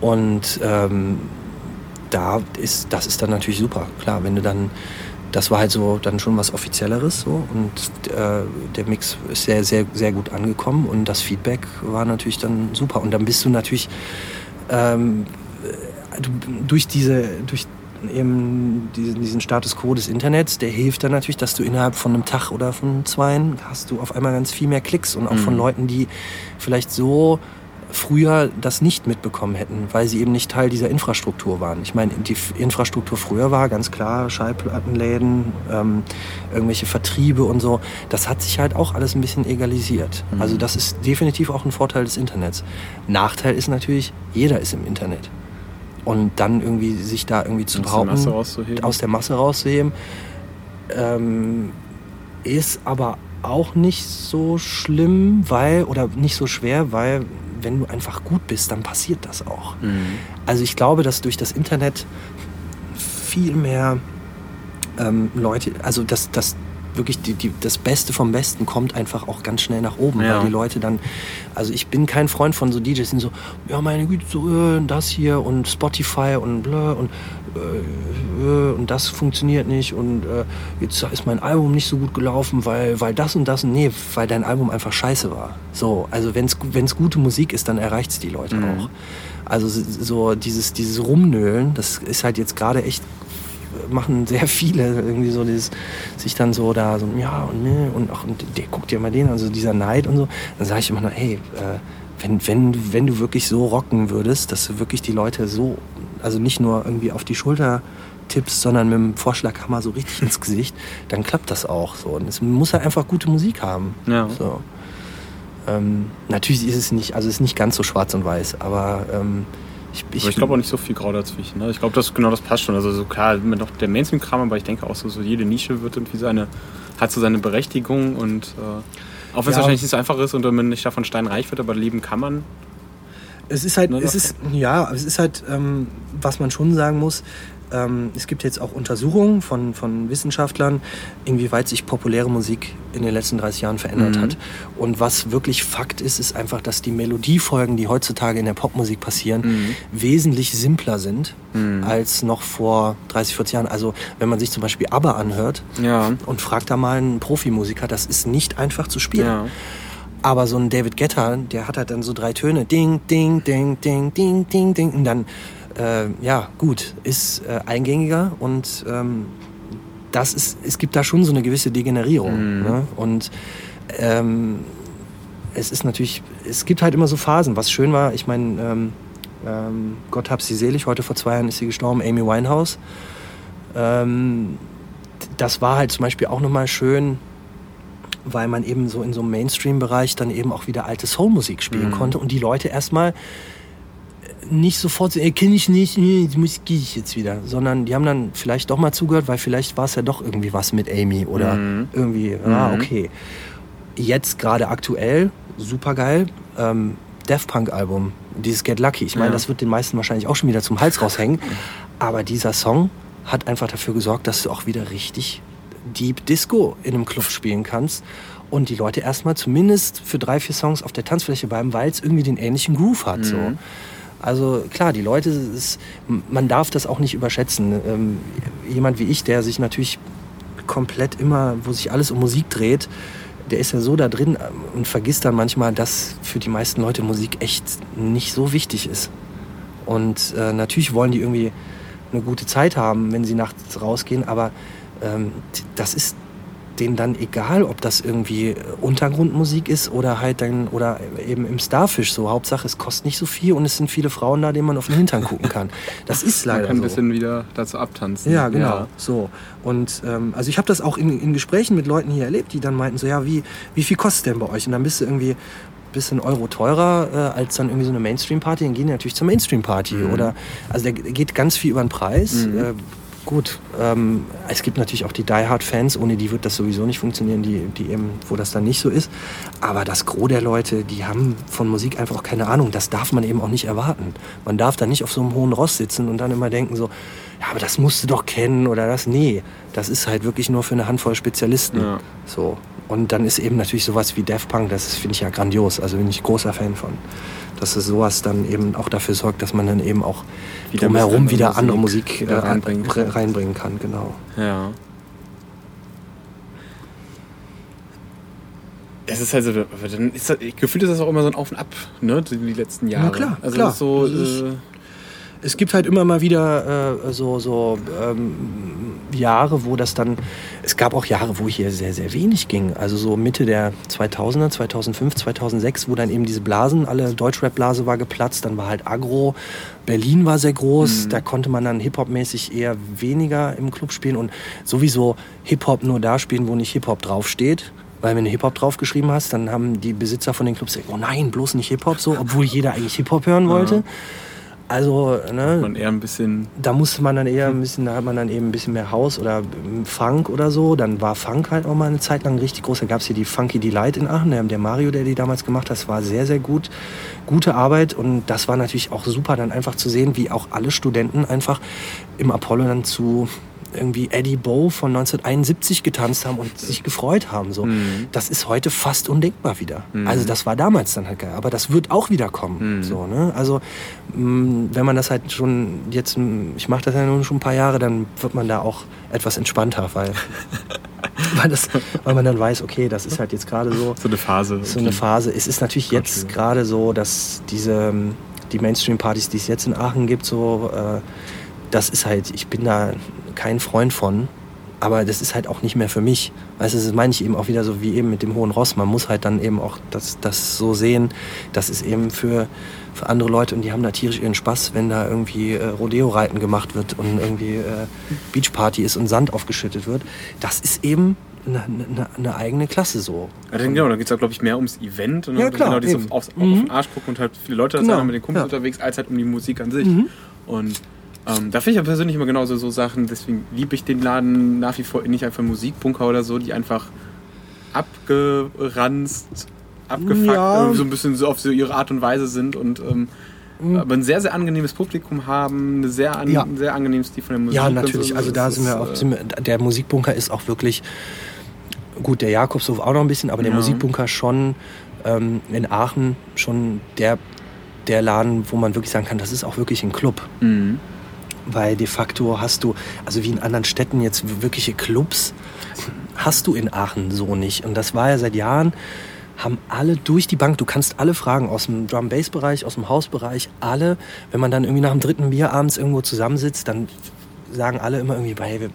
Und ähm, da ist, das ist dann natürlich super. Klar, wenn du dann, das war halt so dann schon was Offizielleres so und äh, der Mix ist sehr, sehr, sehr gut angekommen und das Feedback war natürlich dann super. Und dann bist du natürlich ähm, äh, du, durch diese, durch eben diesen, diesen Status quo des Internets, der hilft dann natürlich, dass du innerhalb von einem Tag oder von zweien hast du auf einmal ganz viel mehr Klicks und auch von Mhm. Leuten, die vielleicht so früher das nicht mitbekommen hätten, weil sie eben nicht Teil dieser Infrastruktur waren. Ich meine, die Infrastruktur früher war ganz klar Schallplattenläden, ähm, irgendwelche Vertriebe und so. Das hat sich halt auch alles ein bisschen egalisiert. Mhm. Also das ist definitiv auch ein Vorteil des Internets. Nachteil ist natürlich, jeder ist im Internet. Und dann irgendwie sich da irgendwie zu behaupten, aus der Masse rauszuheben, ähm, ist aber auch nicht so schlimm, weil, oder nicht so schwer, weil wenn du einfach gut bist, dann passiert das auch. Mhm. Also ich glaube, dass durch das Internet viel mehr ähm, Leute, also dass das wirklich die, die, das Beste vom Besten kommt einfach auch ganz schnell nach oben, Ja. weil die Leute dann, also ich bin kein Freund von so DJs, die sind so, ja meine Güte, so äh, das hier und Spotify und bla und äh, und das funktioniert nicht und äh, jetzt ist mein Album nicht so gut gelaufen, weil, weil das und das, nee, weil dein Album einfach scheiße war. So, also wenn es gute Musik ist, dann erreicht es die Leute Mhm. auch. Also so dieses, dieses Rumnölen, das ist halt jetzt gerade echt machen sehr viele irgendwie so dieses sich dann so da so ja und ne und ach und der guckt dir mal den also dieser Neid und so dann sage ich immer nur hey äh, wenn wenn wenn du wirklich so rocken würdest dass du wirklich die Leute so also nicht nur irgendwie auf die Schulter tippst, sondern mit dem Vorschlaghammer so richtig ins Gesicht, dann klappt das auch so. Und es muss halt einfach gute Musik haben. Ja. So. Ähm, natürlich ist es nicht, also es ist nicht ganz so schwarz und weiß, aber ähm, ich, ich, ich glaube auch nicht so viel Grau dazwischen. Ne? Ich glaube, das genau das passt schon. Also so klar, noch der Mainstream-Kram, aber ich denke auch so, so jede Nische wird irgendwie seine, hat so seine Berechtigung und äh, auch wenn es Ja. wahrscheinlich nicht so einfach ist und man nicht davon steinreich wird, aber leben kann man. Es ist halt, es ist, ja, es ist halt, ähm, was man schon sagen muss, ähm, es gibt jetzt auch Untersuchungen von, von Wissenschaftlern, inwieweit sich populäre Musik in den letzten 30 Jahren verändert Mhm. hat. Und was wirklich Fakt ist, ist einfach, dass die Melodiefolgen, die heutzutage in der Popmusik passieren, Mhm. wesentlich simpler sind Mhm. als noch vor 30, 40 Jahren. Also wenn man sich zum Beispiel ABBA anhört Ja. und fragt da mal einen Profimusiker, das ist nicht einfach zu spielen. Ja. Aber so ein David Guetta, der hat halt dann so drei Töne. Ding, ding, ding, ding, ding, ding, ding. Und dann, äh, ja, gut, ist äh, eingängiger und ähm, das ist, es gibt da schon so eine gewisse Degenerierung. Mhm. Ne? Und ähm, es ist natürlich, es gibt halt immer so Phasen. Was schön war, ich meine, ähm, ähm, Gott hab sie selig, heute vor zwei Jahren ist sie gestorben, Amy Winehouse. Ähm, das war halt zum Beispiel auch nochmal schön, weil man eben so in so einem Mainstream-Bereich dann eben auch wieder alte Soul-Musik spielen Mhm. konnte und die Leute erstmal nicht sofort so, ey, kenne ich nicht, nee, die Musik gehe ich jetzt wieder, sondern die haben dann vielleicht doch mal zugehört, weil vielleicht war es ja doch irgendwie was mit Amy oder Mhm. irgendwie, ah, Mhm. okay. Jetzt gerade aktuell, super geil, ähm, Daft Punk-Album, dieses Get Lucky. Ich meine, Ja. das wird den meisten wahrscheinlich auch schon wieder zum Hals raushängen, aber dieser Song hat einfach dafür gesorgt, dass du auch wieder richtig Deep Disco in einem Club spielen kannst und die Leute erstmal zumindest für drei, vier Songs auf der Tanzfläche bleiben, weil es irgendwie den ähnlichen Groove hat. So. Mhm. Also klar, die Leute, ist, man darf das auch nicht überschätzen. Ähm, jemand wie ich, der sich natürlich komplett immer, wo sich alles um Musik dreht, der ist ja so da drin ähm, und vergisst dann manchmal, dass für die meisten Leute Musik echt nicht so wichtig ist. Und äh, natürlich wollen die irgendwie eine gute Zeit haben, wenn sie nachts rausgehen, aber das ist denen dann egal, ob das irgendwie Untergrundmusik ist oder halt dann oder eben im Starfish so. Hauptsache es kostet nicht so viel und es sind viele Frauen da, denen man auf den Hintern gucken kann. Das ist Man leider kann ein so. bisschen wieder dazu abtanzen. Ja, genau. So. Und ähm, also ich habe das auch in, in Gesprächen mit Leuten hier erlebt, die dann meinten so, ja, wie, wie viel kostet denn bei euch? Und dann bist du irgendwie ein bisschen Euro teurer äh, als dann irgendwie so eine Mainstream-Party. Dann gehen die natürlich zur Mainstream-Party. Mhm. Oder also der geht ganz viel über den Preis. Mhm. Äh, gut, ähm, es gibt natürlich auch die Die Hard-Fans, ohne die wird das sowieso nicht funktionieren, die, die eben, wo das dann nicht so ist. Aber das Gros der Leute, die haben von Musik einfach auch keine Ahnung. Das darf man eben auch nicht erwarten. Man darf da nicht auf so einem hohen Ross sitzen und dann immer denken so, ja, aber das musst du doch kennen oder das. Nee, das ist halt wirklich nur für eine Handvoll Spezialisten. Ja. So. Und dann ist eben natürlich sowas wie Daft Punk, das finde ich ja grandios. Also bin ich großer Fan von. Dass es sowas dann eben auch dafür sorgt, dass man dann eben auch Wieder drumherum wieder andere Musik Musik, äh, reinbringen kann. re- reinbringen kann. Genau. Ja. Es ist halt so, dann ist das, gefühlt ist das auch immer so ein Auf und Ab, ne, die, letzten Jahre. klar, also klar. So, äh, Es gibt halt immer mal wieder äh, so, so ähm, Jahre, wo das dann. Es gab auch Jahre, wo hier sehr, sehr wenig ging. Also so Mitte der 2000er, 2005, 2006, wo dann eben diese Blasen, alle Deutschrap-Blase war geplatzt. Dann war halt Agro. Berlin war sehr groß. Da konnte man dann Hip-Hop-mäßig eher weniger im Club spielen und sowieso Hip-Hop nur da spielen, wo nicht Hip-Hop draufsteht. Weil wenn du Hip-Hop draufgeschrieben hast, dann haben die Besitzer von den Clubs gesagt, oh nein, bloß nicht Hip-Hop so, obwohl jeder eigentlich Hip-Hop hören wollte. Also, ne, man eher ein bisschen. da musste man dann eher ein bisschen, da hat man dann eben ein bisschen mehr Haus oder ähm, Funk oder so. Dann war Funk halt auch mal eine Zeit lang richtig groß. Da gab es hier die Funky Delight in Aachen. Der Mario, der die damals gemacht hat, das war sehr, sehr gut. Gute Arbeit. Und das war natürlich auch super, dann einfach zu sehen, wie auch alle Studenten einfach im Apollo dann zu irgendwie Eddie Bow von 1971 getanzt haben und sich gefreut haben. So. Mhm. Das ist heute fast undenkbar wieder. Mhm. Also das war damals dann halt geil. Aber das wird auch wieder kommen. Mhm. So, ne? Also mh, wenn man das halt schon jetzt, mh, ich mache das ja nun schon ein paar Jahre, dann wird man da auch etwas entspannter, weil, weil, das, weil man dann weiß, okay, das ist halt jetzt gerade so, So eine Phase. so eine Phase. Es ist natürlich jetzt gerade so, dass diese ähm, die Mainstream-Partys, die es jetzt in Aachen gibt, so äh, das ist halt, ich bin da kein Freund von. aber das ist halt auch nicht mehr für mich. Weißt du, das meine ich eben auch wieder so wie eben mit dem Hohen Ross. Man muss halt dann eben auch das, das so sehen, das ist eben für, für andere Leute und die haben da tierisch ihren Spaß, wenn da irgendwie äh, Rodeo-Reiten gemacht wird und irgendwie äh, Beachparty ist und Sand aufgeschüttet wird. Das ist eben eine, eine, eine eigene Klasse so. Ja, dann, genau, da geht es glaube ich, mehr ums Event und ja, klar, genau dieses aufs, mhm. auf den Arsch gucken und halt viele Leute da genau. sind mit den Kumpels ja. unterwegs, als halt um die Musik an sich. Mhm. Und ähm, da finde ich ja persönlich immer genauso so Sachen, deswegen liebe ich den Laden nach wie vor nicht einfach Musikbunker oder so, die einfach abgeranzt, abgefuckt, ja. so ein bisschen so auf so ihre Art und Weise sind und ähm, mhm. aber ein sehr, sehr angenehmes Publikum haben, eine sehr an, ja. ein sehr angenehmes Stil von der Musik. Ja, natürlich. So. Also da sind wir auch, sind wir, der Musikbunker ist auch wirklich, gut, der Jakobshof auch noch ein bisschen, aber der ja. Musikbunker schon ähm, in Aachen schon der, der Laden, wo man wirklich sagen kann, das ist auch wirklich ein Club. Mhm weil de facto hast du, also wie in anderen Städten jetzt wirkliche Clubs, hast du in Aachen so nicht. Und das war ja seit Jahren, haben alle durch die Bank, du kannst alle fragen aus dem Drum-Bass-Bereich, aus dem Hausbereich, alle, wenn man dann irgendwie nach dem dritten Bier abends irgendwo zusammensitzt, dann sagen alle immer irgendwie, hey,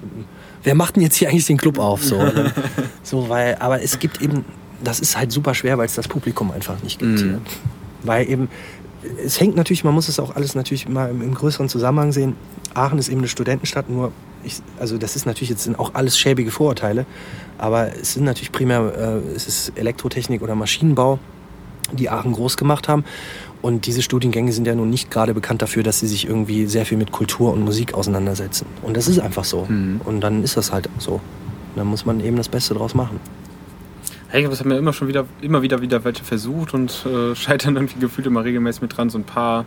wer macht denn jetzt hier eigentlich den Club auf? So, ne? so weil, aber es gibt eben, das ist halt super schwer, weil es das Publikum einfach nicht gibt. Mhm. Weil eben, es hängt natürlich, man muss es auch alles natürlich mal im, im größeren Zusammenhang sehen. Aachen ist eben eine Studentenstadt, nur ich, also das ist natürlich jetzt sind auch alles schäbige Vorurteile, aber es sind natürlich primär äh, es ist Elektrotechnik oder Maschinenbau, die Aachen groß gemacht haben. Und diese Studiengänge sind ja nun nicht gerade bekannt dafür, dass sie sich irgendwie sehr viel mit Kultur und Musik auseinandersetzen. Und das ist einfach so. Mhm. Und dann ist das halt so. Und dann muss man eben das Beste draus machen. Hey, das haben wir immer schon wieder, immer wieder, wieder welche versucht und äh, scheitern irgendwie gefühlt immer regelmäßig mit dran. So ein paar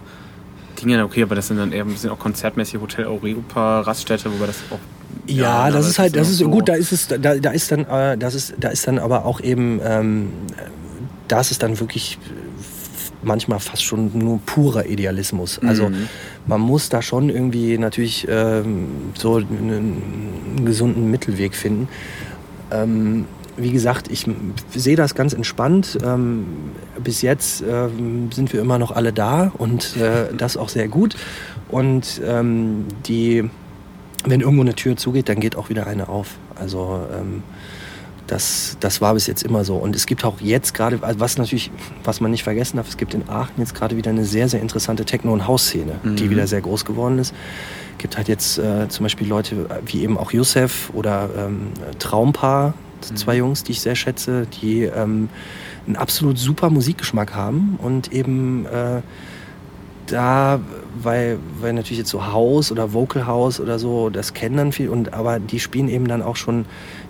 Dinge, okay, aber das sind dann eher ein bisschen auch konzertmäßig Hotel Europa, Raststätte, wobei das auch. Ja, ja das ist halt, das ist so gut, da ist es, da, da ist dann, äh, das ist, da ist dann aber auch eben, ähm, da ist dann wirklich manchmal fast schon nur purer Idealismus. Also mhm. man muss da schon irgendwie natürlich ähm, so einen, einen, gesunden Mittelweg finden. Ähm, wie gesagt, ich sehe das ganz entspannt. Ähm, bis jetzt ähm, sind wir immer noch alle da und äh, das auch sehr gut. Und ähm, die, wenn irgendwo eine Tür zugeht, dann geht auch wieder eine auf. Also ähm, das, das war bis jetzt immer so. Und es gibt auch jetzt gerade, also was natürlich, was man nicht vergessen darf, es gibt in Aachen jetzt gerade wieder eine sehr, sehr interessante Techno- und Hausszene, mhm. die wieder sehr groß geworden ist. Es gibt halt jetzt äh, zum Beispiel Leute wie eben auch Youssef oder ähm, Traumpaar, zwei Jungs, die ich sehr schätze, die ähm, einen absolut super Musikgeschmack haben und eben äh, da, weil, weil natürlich jetzt so House oder Vocal House oder so, das kennen dann viel, und, aber die spielen eben dann auch schon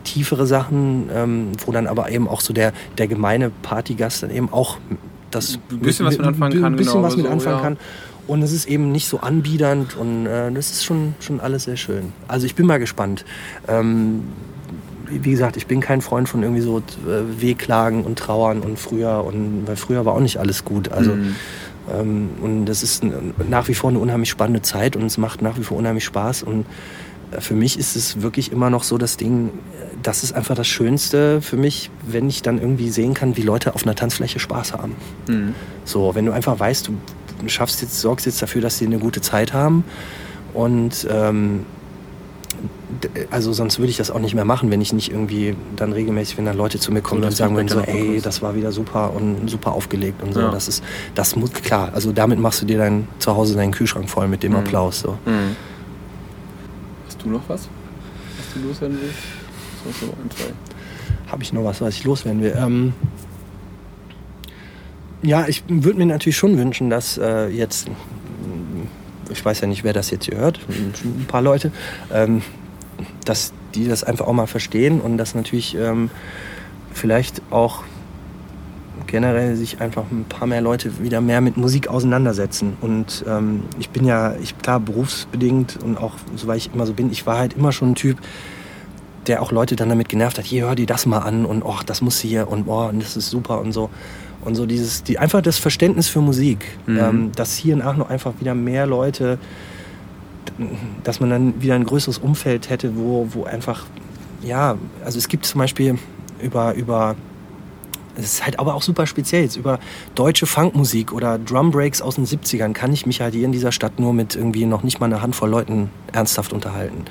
tiefere Sachen, ähm, wo dann aber eben auch so der, der gemeine Partygast dann eben auch das ein bisschen was mit anfangen kann. Ein bisschen genau, was mit so, anfangen ja. kann. Und es ist eben nicht so anbiedernd und äh, das ist schon, schon alles sehr schön. Also ich bin mal gespannt. Ähm, wie gesagt, ich bin kein Freund von irgendwie so äh, Wehklagen und Trauern und früher und weil früher war auch nicht alles gut. Also mhm. ähm, und das ist nach wie vor eine unheimlich spannende Zeit und es macht nach wie vor unheimlich Spaß und äh, für mich ist es wirklich immer noch so das Ding, das ist einfach das Schönste für mich, wenn ich dann irgendwie sehen kann, wie Leute auf einer Tanzfläche Spaß haben. Mhm. So, wenn du einfach weißt, du schaffst jetzt, sorgst jetzt dafür, dass sie eine gute Zeit haben und ähm, also sonst würde ich das auch nicht mehr machen, wenn ich nicht irgendwie dann regelmäßig, wenn dann Leute zu mir kommen und sagen würden so, ey, das war wieder super und super aufgelegt und so. Ja. Das ist, das muss klar. Also damit machst du dir dein zu Hause deinen Kühlschrank voll mit dem mhm. Applaus. So. Mhm. Hast du noch was, was du loswerden willst? So, so ein, zwei. Habe ich noch was, was ich loswerden will? Ähm, ja, ich würde mir natürlich schon wünschen, dass äh, jetzt ich weiß ja nicht, wer das jetzt hier hört, ein paar Leute, ähm, dass die das einfach auch mal verstehen und dass natürlich ähm, vielleicht auch generell sich einfach ein paar mehr Leute wieder mehr mit Musik auseinandersetzen. Und ähm, ich bin ja, ich klar berufsbedingt und auch soweit ich immer so bin, ich war halt immer schon ein Typ, der auch Leute dann damit genervt hat, hier hör dir das mal an und oh, das muss hier und oh, und das ist super und so. Und so dieses, die, einfach das Verständnis für Musik, mhm. ähm, dass hier in Aachen einfach wieder mehr Leute, dass man dann wieder ein größeres Umfeld hätte, wo, wo einfach, ja, also es gibt zum Beispiel über, über es ist halt aber auch super speziell. Jetzt über deutsche Funkmusik oder Drumbreaks aus den 70ern kann ich mich halt hier in dieser Stadt nur mit irgendwie noch nicht mal einer Handvoll Leuten ernsthaft unterhalten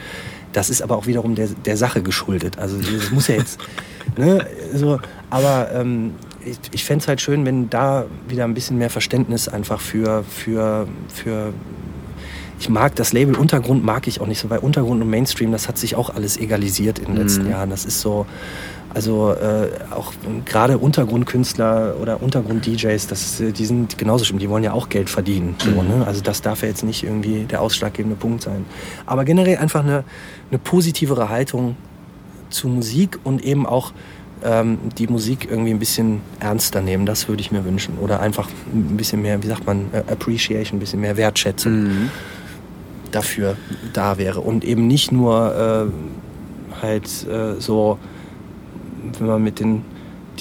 Das ist aber auch wiederum der, der Sache geschuldet. Also das muss ja jetzt, ne, so, aber ähm, ich, ich fände es halt schön, wenn da wieder ein bisschen mehr Verständnis einfach für, für, für ich mag das Label Untergrund mag ich auch nicht so, weil Untergrund und Mainstream, das hat sich auch alles egalisiert in den letzten mhm. Jahren. Das ist so, also äh, auch gerade Untergrundkünstler oder Untergrund-DJs, die sind genauso schlimm, die wollen ja auch Geld verdienen. So, mhm. ne? Also das darf ja jetzt nicht irgendwie der ausschlaggebende Punkt sein. Aber generell einfach eine, eine positivere Haltung zu Musik und eben auch ähm, die Musik irgendwie ein bisschen ernster nehmen. Das würde ich mir wünschen. Oder einfach ein bisschen mehr, wie sagt man, äh, Appreciation, ein bisschen mehr Wertschätzung mhm. Dafür da wäre. Und eben nicht nur äh, halt äh, so, wenn man mit den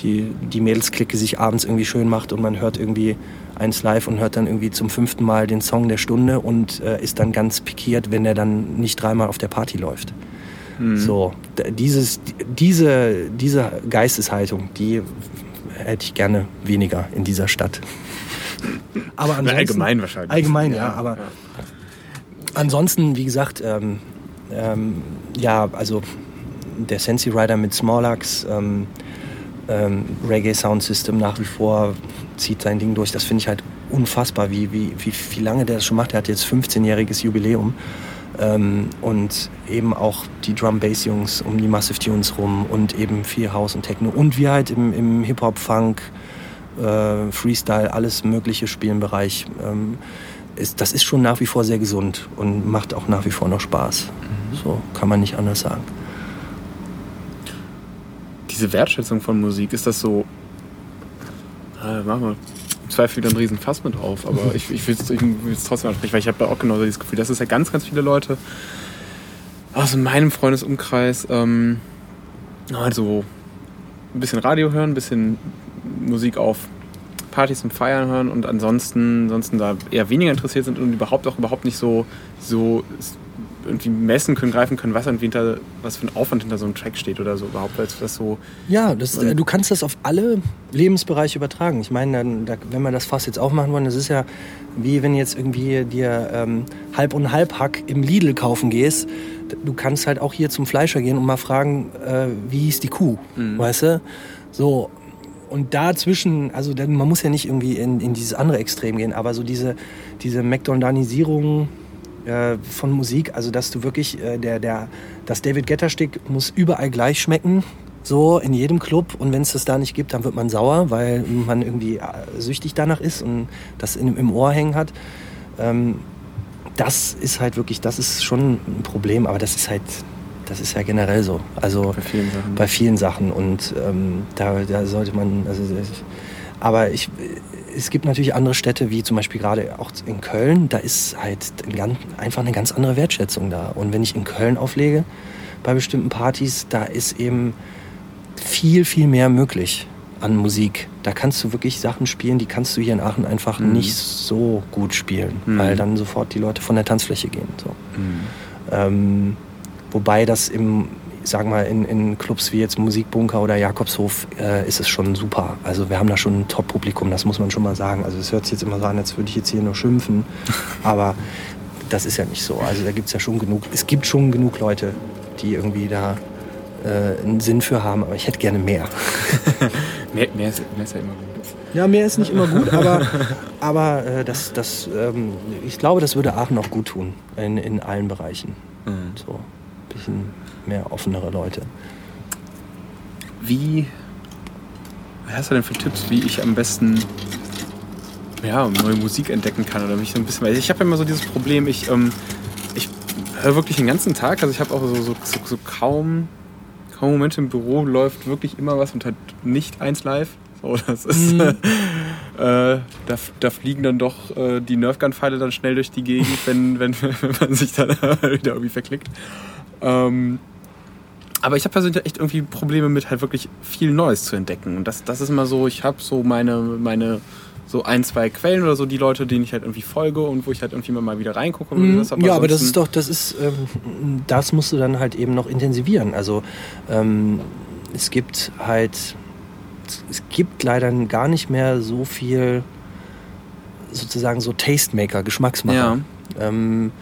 die, die Mädelsklicke sich abends irgendwie schön macht und man hört irgendwie eins live und hört dann irgendwie zum fünften Mal den Song der Stunde und äh, ist dann ganz pikiert, wenn er dann nicht dreimal auf der Party läuft. Mhm. So, dieses, diese, diese Geisteshaltung, die hätte ich gerne weniger in dieser Stadt. Aber allgemein wahrscheinlich. Allgemein, ja. ja aber ja. Ansonsten, wie gesagt, ähm, ähm, ja, also der Sensi Rider mit Smallax, ähm, ähm, Reggae Sound System nach wie vor zieht sein Ding durch. Das finde ich halt unfassbar, wie, wie, wie, wie lange der das schon macht. Er hat jetzt 15-jähriges Jubiläum. Ähm, und eben auch die Drum-Bass-Jungs um die Massive Tunes rum und eben viel House und Techno. Und wir halt im, im Hip-Hop, Funk, äh, Freestyle, alles mögliche Spielenbereich. Ähm, ist, das ist schon nach wie vor sehr gesund und macht auch nach wie vor noch Spaß. Mhm. So kann man nicht anders sagen. Diese Wertschätzung von Musik, ist das so. Äh, machen wir Zweifel dann einen riesen Fass mit auf, aber ich, ich will es trotzdem ansprechen, weil ich habe auch genau dieses Gefühl, dass es ja ganz, ganz viele Leute aus meinem Freundesumkreis ähm, also ein bisschen Radio hören, ein bisschen Musik auf Partys und Feiern hören und ansonsten, ansonsten da eher weniger interessiert sind und überhaupt auch überhaupt nicht so, so irgendwie messen können, greifen können, was, hinter, was für ein Aufwand hinter so einem Track steht oder so überhaupt, als das so. Ja, das, du kannst das auf alle Lebensbereiche übertragen. Ich meine, dann, da, wenn wir das fast jetzt aufmachen wollen, das ist ja wie wenn jetzt irgendwie dir ähm, halb und halb Hack im Lidl kaufen gehst. Du kannst halt auch hier zum Fleischer gehen und mal fragen, äh, wie ist die Kuh, mhm. weißt du? So, und dazwischen, also man muss ja nicht irgendwie in, in dieses andere Extrem gehen, aber so diese, diese McDonaldisierung äh, von Musik, also dass du wirklich, äh, der, der, das David Getter Stick muss überall gleich schmecken, so in jedem Club und wenn es das da nicht gibt, dann wird man sauer, weil man irgendwie äh, süchtig danach ist und das in, im Ohr hängen hat. Ähm, das ist halt wirklich, das ist schon ein Problem, aber das ist halt, das ist ja generell so. Also bei vielen Sachen. Bei vielen Sachen und ähm, da, da sollte man, also aber ich, es gibt natürlich andere Städte, wie zum Beispiel gerade auch in Köln, da ist halt ein, einfach eine ganz andere Wertschätzung da. Und wenn ich in Köln auflege, bei bestimmten Partys, da ist eben viel, viel mehr möglich an Musik. Da kannst du wirklich Sachen spielen, die kannst du hier in Aachen einfach mhm. nicht so gut spielen, mhm. weil dann sofort die Leute von der Tanzfläche gehen. So. Mhm. Ähm, wobei das im sag mal, in, in Clubs wie jetzt Musikbunker oder Jakobshof äh, ist es schon super. Also wir haben da schon ein Top-Publikum, das muss man schon mal sagen. Also es hört sich jetzt immer so an, als würde ich jetzt hier nur schimpfen. Aber das ist ja nicht so. Also da gibt es ja schon genug, es gibt schon genug Leute, die irgendwie da äh, einen Sinn für haben, aber ich hätte gerne mehr. mehr, mehr, ist, mehr, ist, ja immer gut. Ja, mehr ist nicht immer gut, aber, aber äh, das, das, ähm, ich glaube, das würde Aachen auch gut tun in, in allen Bereichen. Mhm. So bisschen mehr offenere Leute. Wie was hast du denn für Tipps, wie ich am besten ja, neue Musik entdecken kann oder mich so ein bisschen, weil ich habe immer so dieses Problem, ich, ähm, ich höre wirklich den ganzen Tag, also ich habe auch so, so, so, so, kaum, kaum Momente im Büro läuft wirklich immer was und halt nicht eins live. So, das ist, mhm. äh, da, da, fliegen dann doch äh, die Nerfgun-Pfeile dann schnell durch die Gegend, wenn, wenn, wenn man sich dann wieder irgendwie verklickt. Ähm, aber ich habe persönlich echt irgendwie Probleme mit halt wirklich viel Neues zu entdecken. Und das, das ist immer so, ich habe so meine, meine so ein, zwei Quellen oder so, die Leute, denen ich halt irgendwie folge und wo ich halt irgendwie mal wieder reingucke. Mhm. ja, aber das ist doch, das ist, ähm, das musst du dann halt eben noch intensivieren. Also ähm, es gibt halt, es gibt leider gar nicht mehr so viel sozusagen so Tastemaker, Geschmacksmacher. Ja. Ähm,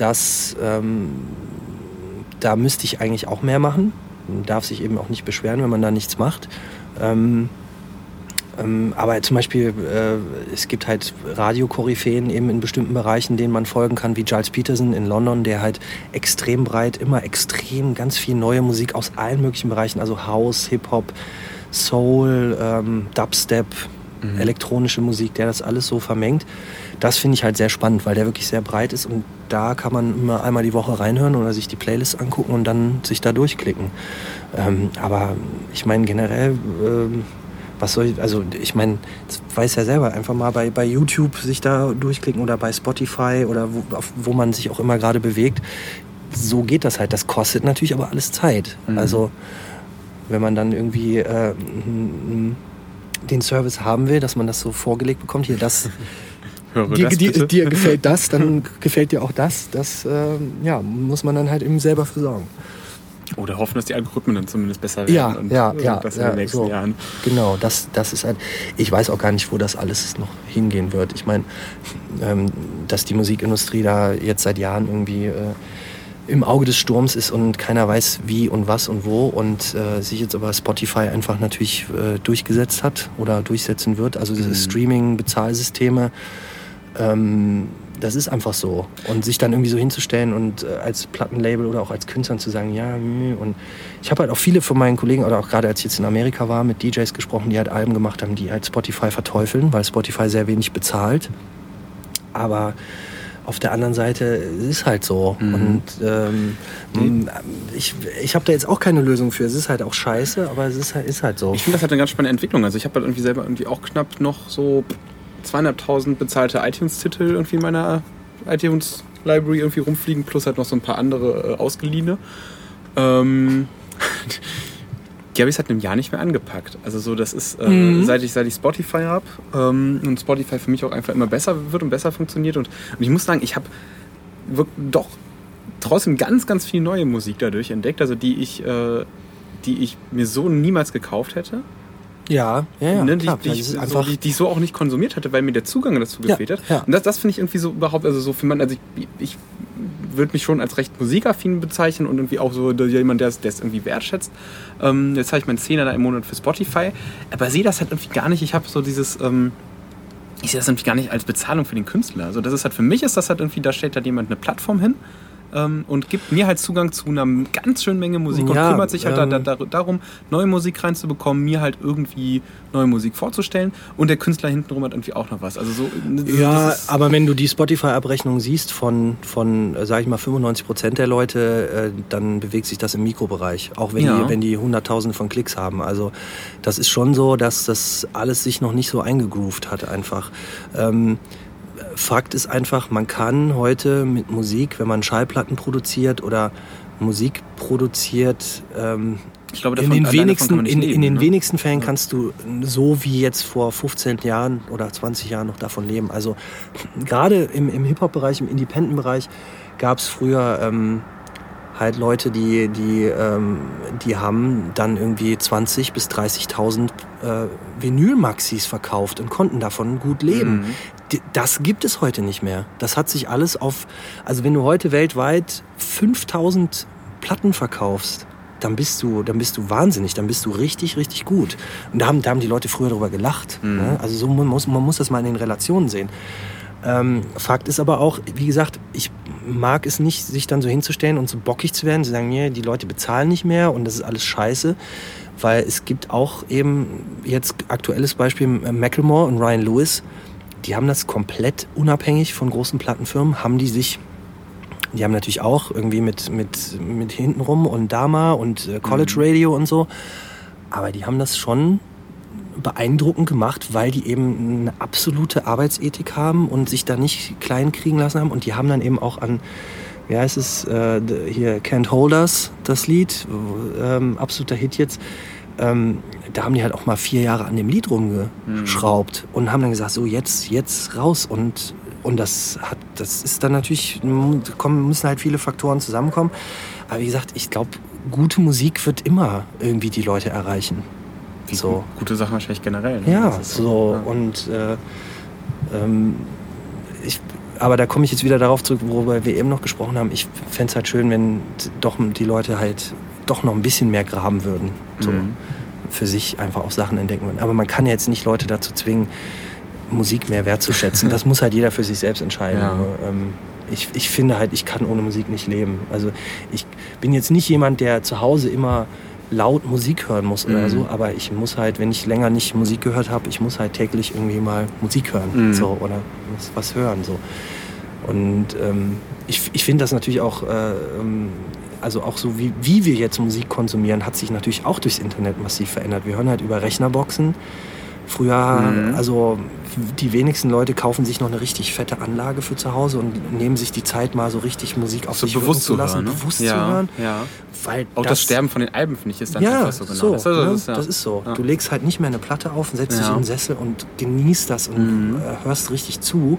dass ähm, da müsste ich eigentlich auch mehr machen. Man darf sich eben auch nicht beschweren, wenn man da nichts macht. Ähm, ähm, aber zum Beispiel, äh, es gibt halt Radiokoryphäen eben in bestimmten Bereichen, denen man folgen kann, wie Giles Peterson in London, der halt extrem breit, immer extrem ganz viel neue Musik aus allen möglichen Bereichen, also House, Hip-Hop, Soul, ähm, Dubstep, mhm. elektronische Musik, der das alles so vermengt. Das finde ich halt sehr spannend, weil der wirklich sehr breit ist und da kann man immer einmal die Woche reinhören oder sich die Playlist angucken und dann sich da durchklicken. Ähm, aber ich meine generell, ähm, was soll ich, also ich meine, weiß ja selber, einfach mal bei, bei YouTube sich da durchklicken oder bei Spotify oder wo, wo man sich auch immer gerade bewegt. So geht das halt. Das kostet natürlich aber alles Zeit. Mhm. Also wenn man dann irgendwie äh, den Service haben will, dass man das so vorgelegt bekommt, hier das. dir, das dir, dir, gefällt das, dann gefällt dir auch das. Das äh, ja, muss man dann halt eben selber für sorgen. Oder hoffen, dass die Algorithmen dann zumindest besser werden. Ja, und, ja, äh, ja. Das in den nächsten so. Jahren. Genau, das, das ist halt. Ich weiß auch gar nicht, wo das alles noch hingehen wird. Ich meine, ähm, dass die Musikindustrie da jetzt seit Jahren irgendwie äh, im Auge des Sturms ist und keiner weiß, wie und was und wo und äh, sich jetzt aber Spotify einfach natürlich äh, durchgesetzt hat oder durchsetzen wird. Also diese mhm. Streaming-Bezahlsysteme. Ähm, das ist einfach so. Und sich dann irgendwie so hinzustellen und äh, als Plattenlabel oder auch als Künstler zu sagen, ja, und ich habe halt auch viele von meinen Kollegen, oder auch gerade als ich jetzt in Amerika war, mit DJs gesprochen, die halt Alben gemacht haben, die halt Spotify verteufeln, weil Spotify sehr wenig bezahlt. Aber auf der anderen Seite ist halt so. Mhm. Und ähm, mhm. ich, ich habe da jetzt auch keine Lösung für. Es ist halt auch scheiße, aber es ist halt, ist halt so. Ich finde das halt eine ganz spannende Entwicklung. Also ich habe halt irgendwie selber irgendwie auch knapp noch so zweieinhalbtausend bezahlte iTunes-Titel irgendwie in meiner iTunes-Library irgendwie rumfliegen, plus halt noch so ein paar andere äh, ausgeliehene. Ähm, die habe ich seit einem Jahr nicht mehr angepackt. Also so, das ist, äh, mhm. seit, ich, seit ich Spotify habe ähm, und Spotify für mich auch einfach immer besser wird und besser funktioniert. Und, und ich muss sagen, ich habe doch trotzdem ganz, ganz viel neue Musik dadurch entdeckt, also die ich, äh, die ich mir so niemals gekauft hätte. Ja, ja, ja. Ne, die, die, ich, so, die, die, ich so auch nicht konsumiert hatte, weil mir der Zugang dazu gefehlt ja, hat. Ja. Und das, das finde ich irgendwie so überhaupt, also so für man, also ich, ich würde mich schon als recht musikaffin bezeichnen und irgendwie auch so jemand, der es irgendwie wertschätzt. Ähm, jetzt habe ich meinen Zehner da im Monat für Spotify, aber sehe das halt irgendwie gar nicht. Ich habe so dieses, ähm, ich sehe das nämlich gar nicht als Bezahlung für den Künstler. Also das ist halt für mich ist das halt irgendwie, da stellt da jemand eine Plattform hin ähm, und gibt mir halt Zugang zu einer ganz schönen Menge Musik ja, und kümmert sich halt ähm, da, da, darum, neue Musik reinzubekommen, mir halt irgendwie neue Musik vorzustellen und der Künstler hintenrum hat irgendwie auch noch was. Also so, ja, aber wenn du die Spotify-Abrechnung siehst von, von äh, sag ich mal, 95 Prozent der Leute, äh, dann bewegt sich das im Mikrobereich, auch wenn ja. die, wenn die Hunderttausende von Klicks haben. Also das ist schon so, dass das alles sich noch nicht so eingegroovt hat einfach. Ähm, Fakt ist einfach, man kann heute mit Musik, wenn man Schallplatten produziert oder Musik produziert, ähm, ich glaube, davon, in den, wenigsten, in, leben, in den ne? wenigsten Fällen ja. kannst du so wie jetzt vor 15 Jahren oder 20 Jahren noch davon leben. Also gerade im, im Hip-Hop-Bereich, im Independent-Bereich gab es früher ähm, halt Leute, die, die, ähm, die haben dann irgendwie 20.000 bis 30.000 äh, Vinyl-Maxis verkauft und konnten davon gut leben. Mhm. Das gibt es heute nicht mehr. Das hat sich alles auf, also wenn du heute weltweit 5000 Platten verkaufst, dann bist du, dann bist du wahnsinnig, dann bist du richtig, richtig gut. Und da haben, da haben die Leute früher darüber gelacht. Mhm. Ne? Also so man muss, man muss das mal in den Relationen sehen. Ähm, Fakt ist aber auch, wie gesagt, ich mag es nicht, sich dann so hinzustellen und so bockig zu werden, zu sagen, nee, die Leute bezahlen nicht mehr und das ist alles scheiße. Weil es gibt auch eben jetzt aktuelles Beispiel Macklemore und Ryan Lewis, die haben das komplett unabhängig von großen Plattenfirmen, haben die sich die haben natürlich auch irgendwie mit, mit, mit hintenrum und Dama und äh, College mhm. Radio und so. Aber die haben das schon beeindruckend gemacht, weil die eben eine absolute Arbeitsethik haben und sich da nicht klein kriegen lassen haben. Und die haben dann eben auch an, wie heißt es, äh, hier Can't Hold Us, das Lied, ähm, absoluter Hit jetzt. Ähm, da haben die halt auch mal vier Jahre an dem Lied rumgeschraubt mhm. und haben dann gesagt, so jetzt, jetzt raus und und das hat, das ist dann natürlich, kommen, müssen halt viele Faktoren zusammenkommen. Aber wie gesagt, ich glaube, gute Musik wird immer irgendwie die Leute erreichen. So. Gute Sachen wahrscheinlich generell. Ne? Ja, so. Ja. Und äh, ähm, ich, aber da komme ich jetzt wieder darauf zurück, worüber wir eben noch gesprochen haben. Ich fände es halt schön, wenn doch die Leute halt doch noch ein bisschen mehr graben würden. So. Mhm. Für sich einfach auch Sachen entdecken würden. Aber man kann ja jetzt nicht Leute dazu zwingen, Musik mehr wertzuschätzen. Das muss halt jeder für sich selbst entscheiden. Ja. Ähm, ich, ich finde halt, ich kann ohne Musik nicht leben. Also ich bin jetzt nicht jemand, der zu Hause immer laut Musik hören muss oder Mhm. so, aber ich muss halt, wenn ich länger nicht Musik gehört habe, ich muss halt täglich irgendwie mal Musik hören Mhm. so, oder was, was hören. So. Und ähm, ich, ich finde das natürlich auch, äh, ähm, also auch so wie, wie wir jetzt Musik konsumieren, hat sich natürlich auch durchs Internet massiv verändert. Wir hören halt über Rechnerboxen. Früher, Mhm. also die wenigsten Leute kaufen sich noch eine richtig fette Anlage für zu Hause und nehmen sich die Zeit mal so richtig Musik auf So sich bewusst zu lassen, hören. Ne? bewusst ja, zu hören. Ja. Weil Auch das, Sterben von den Alben, finde ich, ist dann ja, einfach so genau. so, das, also, ne? das, ist, ja. das ist so. Ja. Du legst halt nicht mehr eine Platte auf und setzt dich in den Sessel und genießt das und Mhm. äh, hörst richtig zu.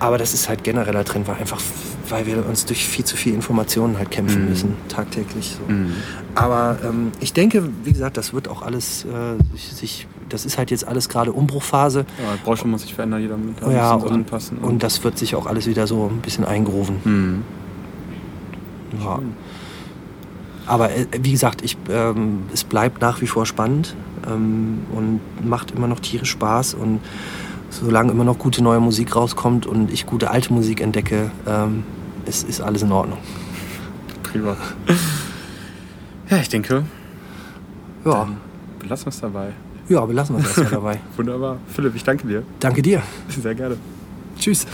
Aber das ist halt genereller Trend, weil einfach, weil wir uns durch viel zu viel Informationen halt kämpfen Mhm. müssen, tagtäglich. So. Mhm. Aber ähm, ich denke, wie gesagt, das wird auch alles äh, sich, das ist halt jetzt alles gerade Umbruchphase. Ja, die Branche muss sich verändern, jeder da Ja, und, anpassen. und das wird sich auch alles wieder so ein bisschen eingrooven. Mhm. Ja. Aber äh, wie gesagt, ich, ähm, es bleibt nach wie vor spannend ähm, und macht immer noch tierisch Spaß. Und solange immer noch gute neue Musik rauskommt und ich gute alte Musik entdecke, ähm, ist, ist alles in Ordnung. Prima. Ja, ich denke, Ja, belassen wir es dabei. ja belassen wir es erstmal dabei. Wunderbar. Philipp, ich danke dir. Danke dir. Sehr gerne. Tschüss.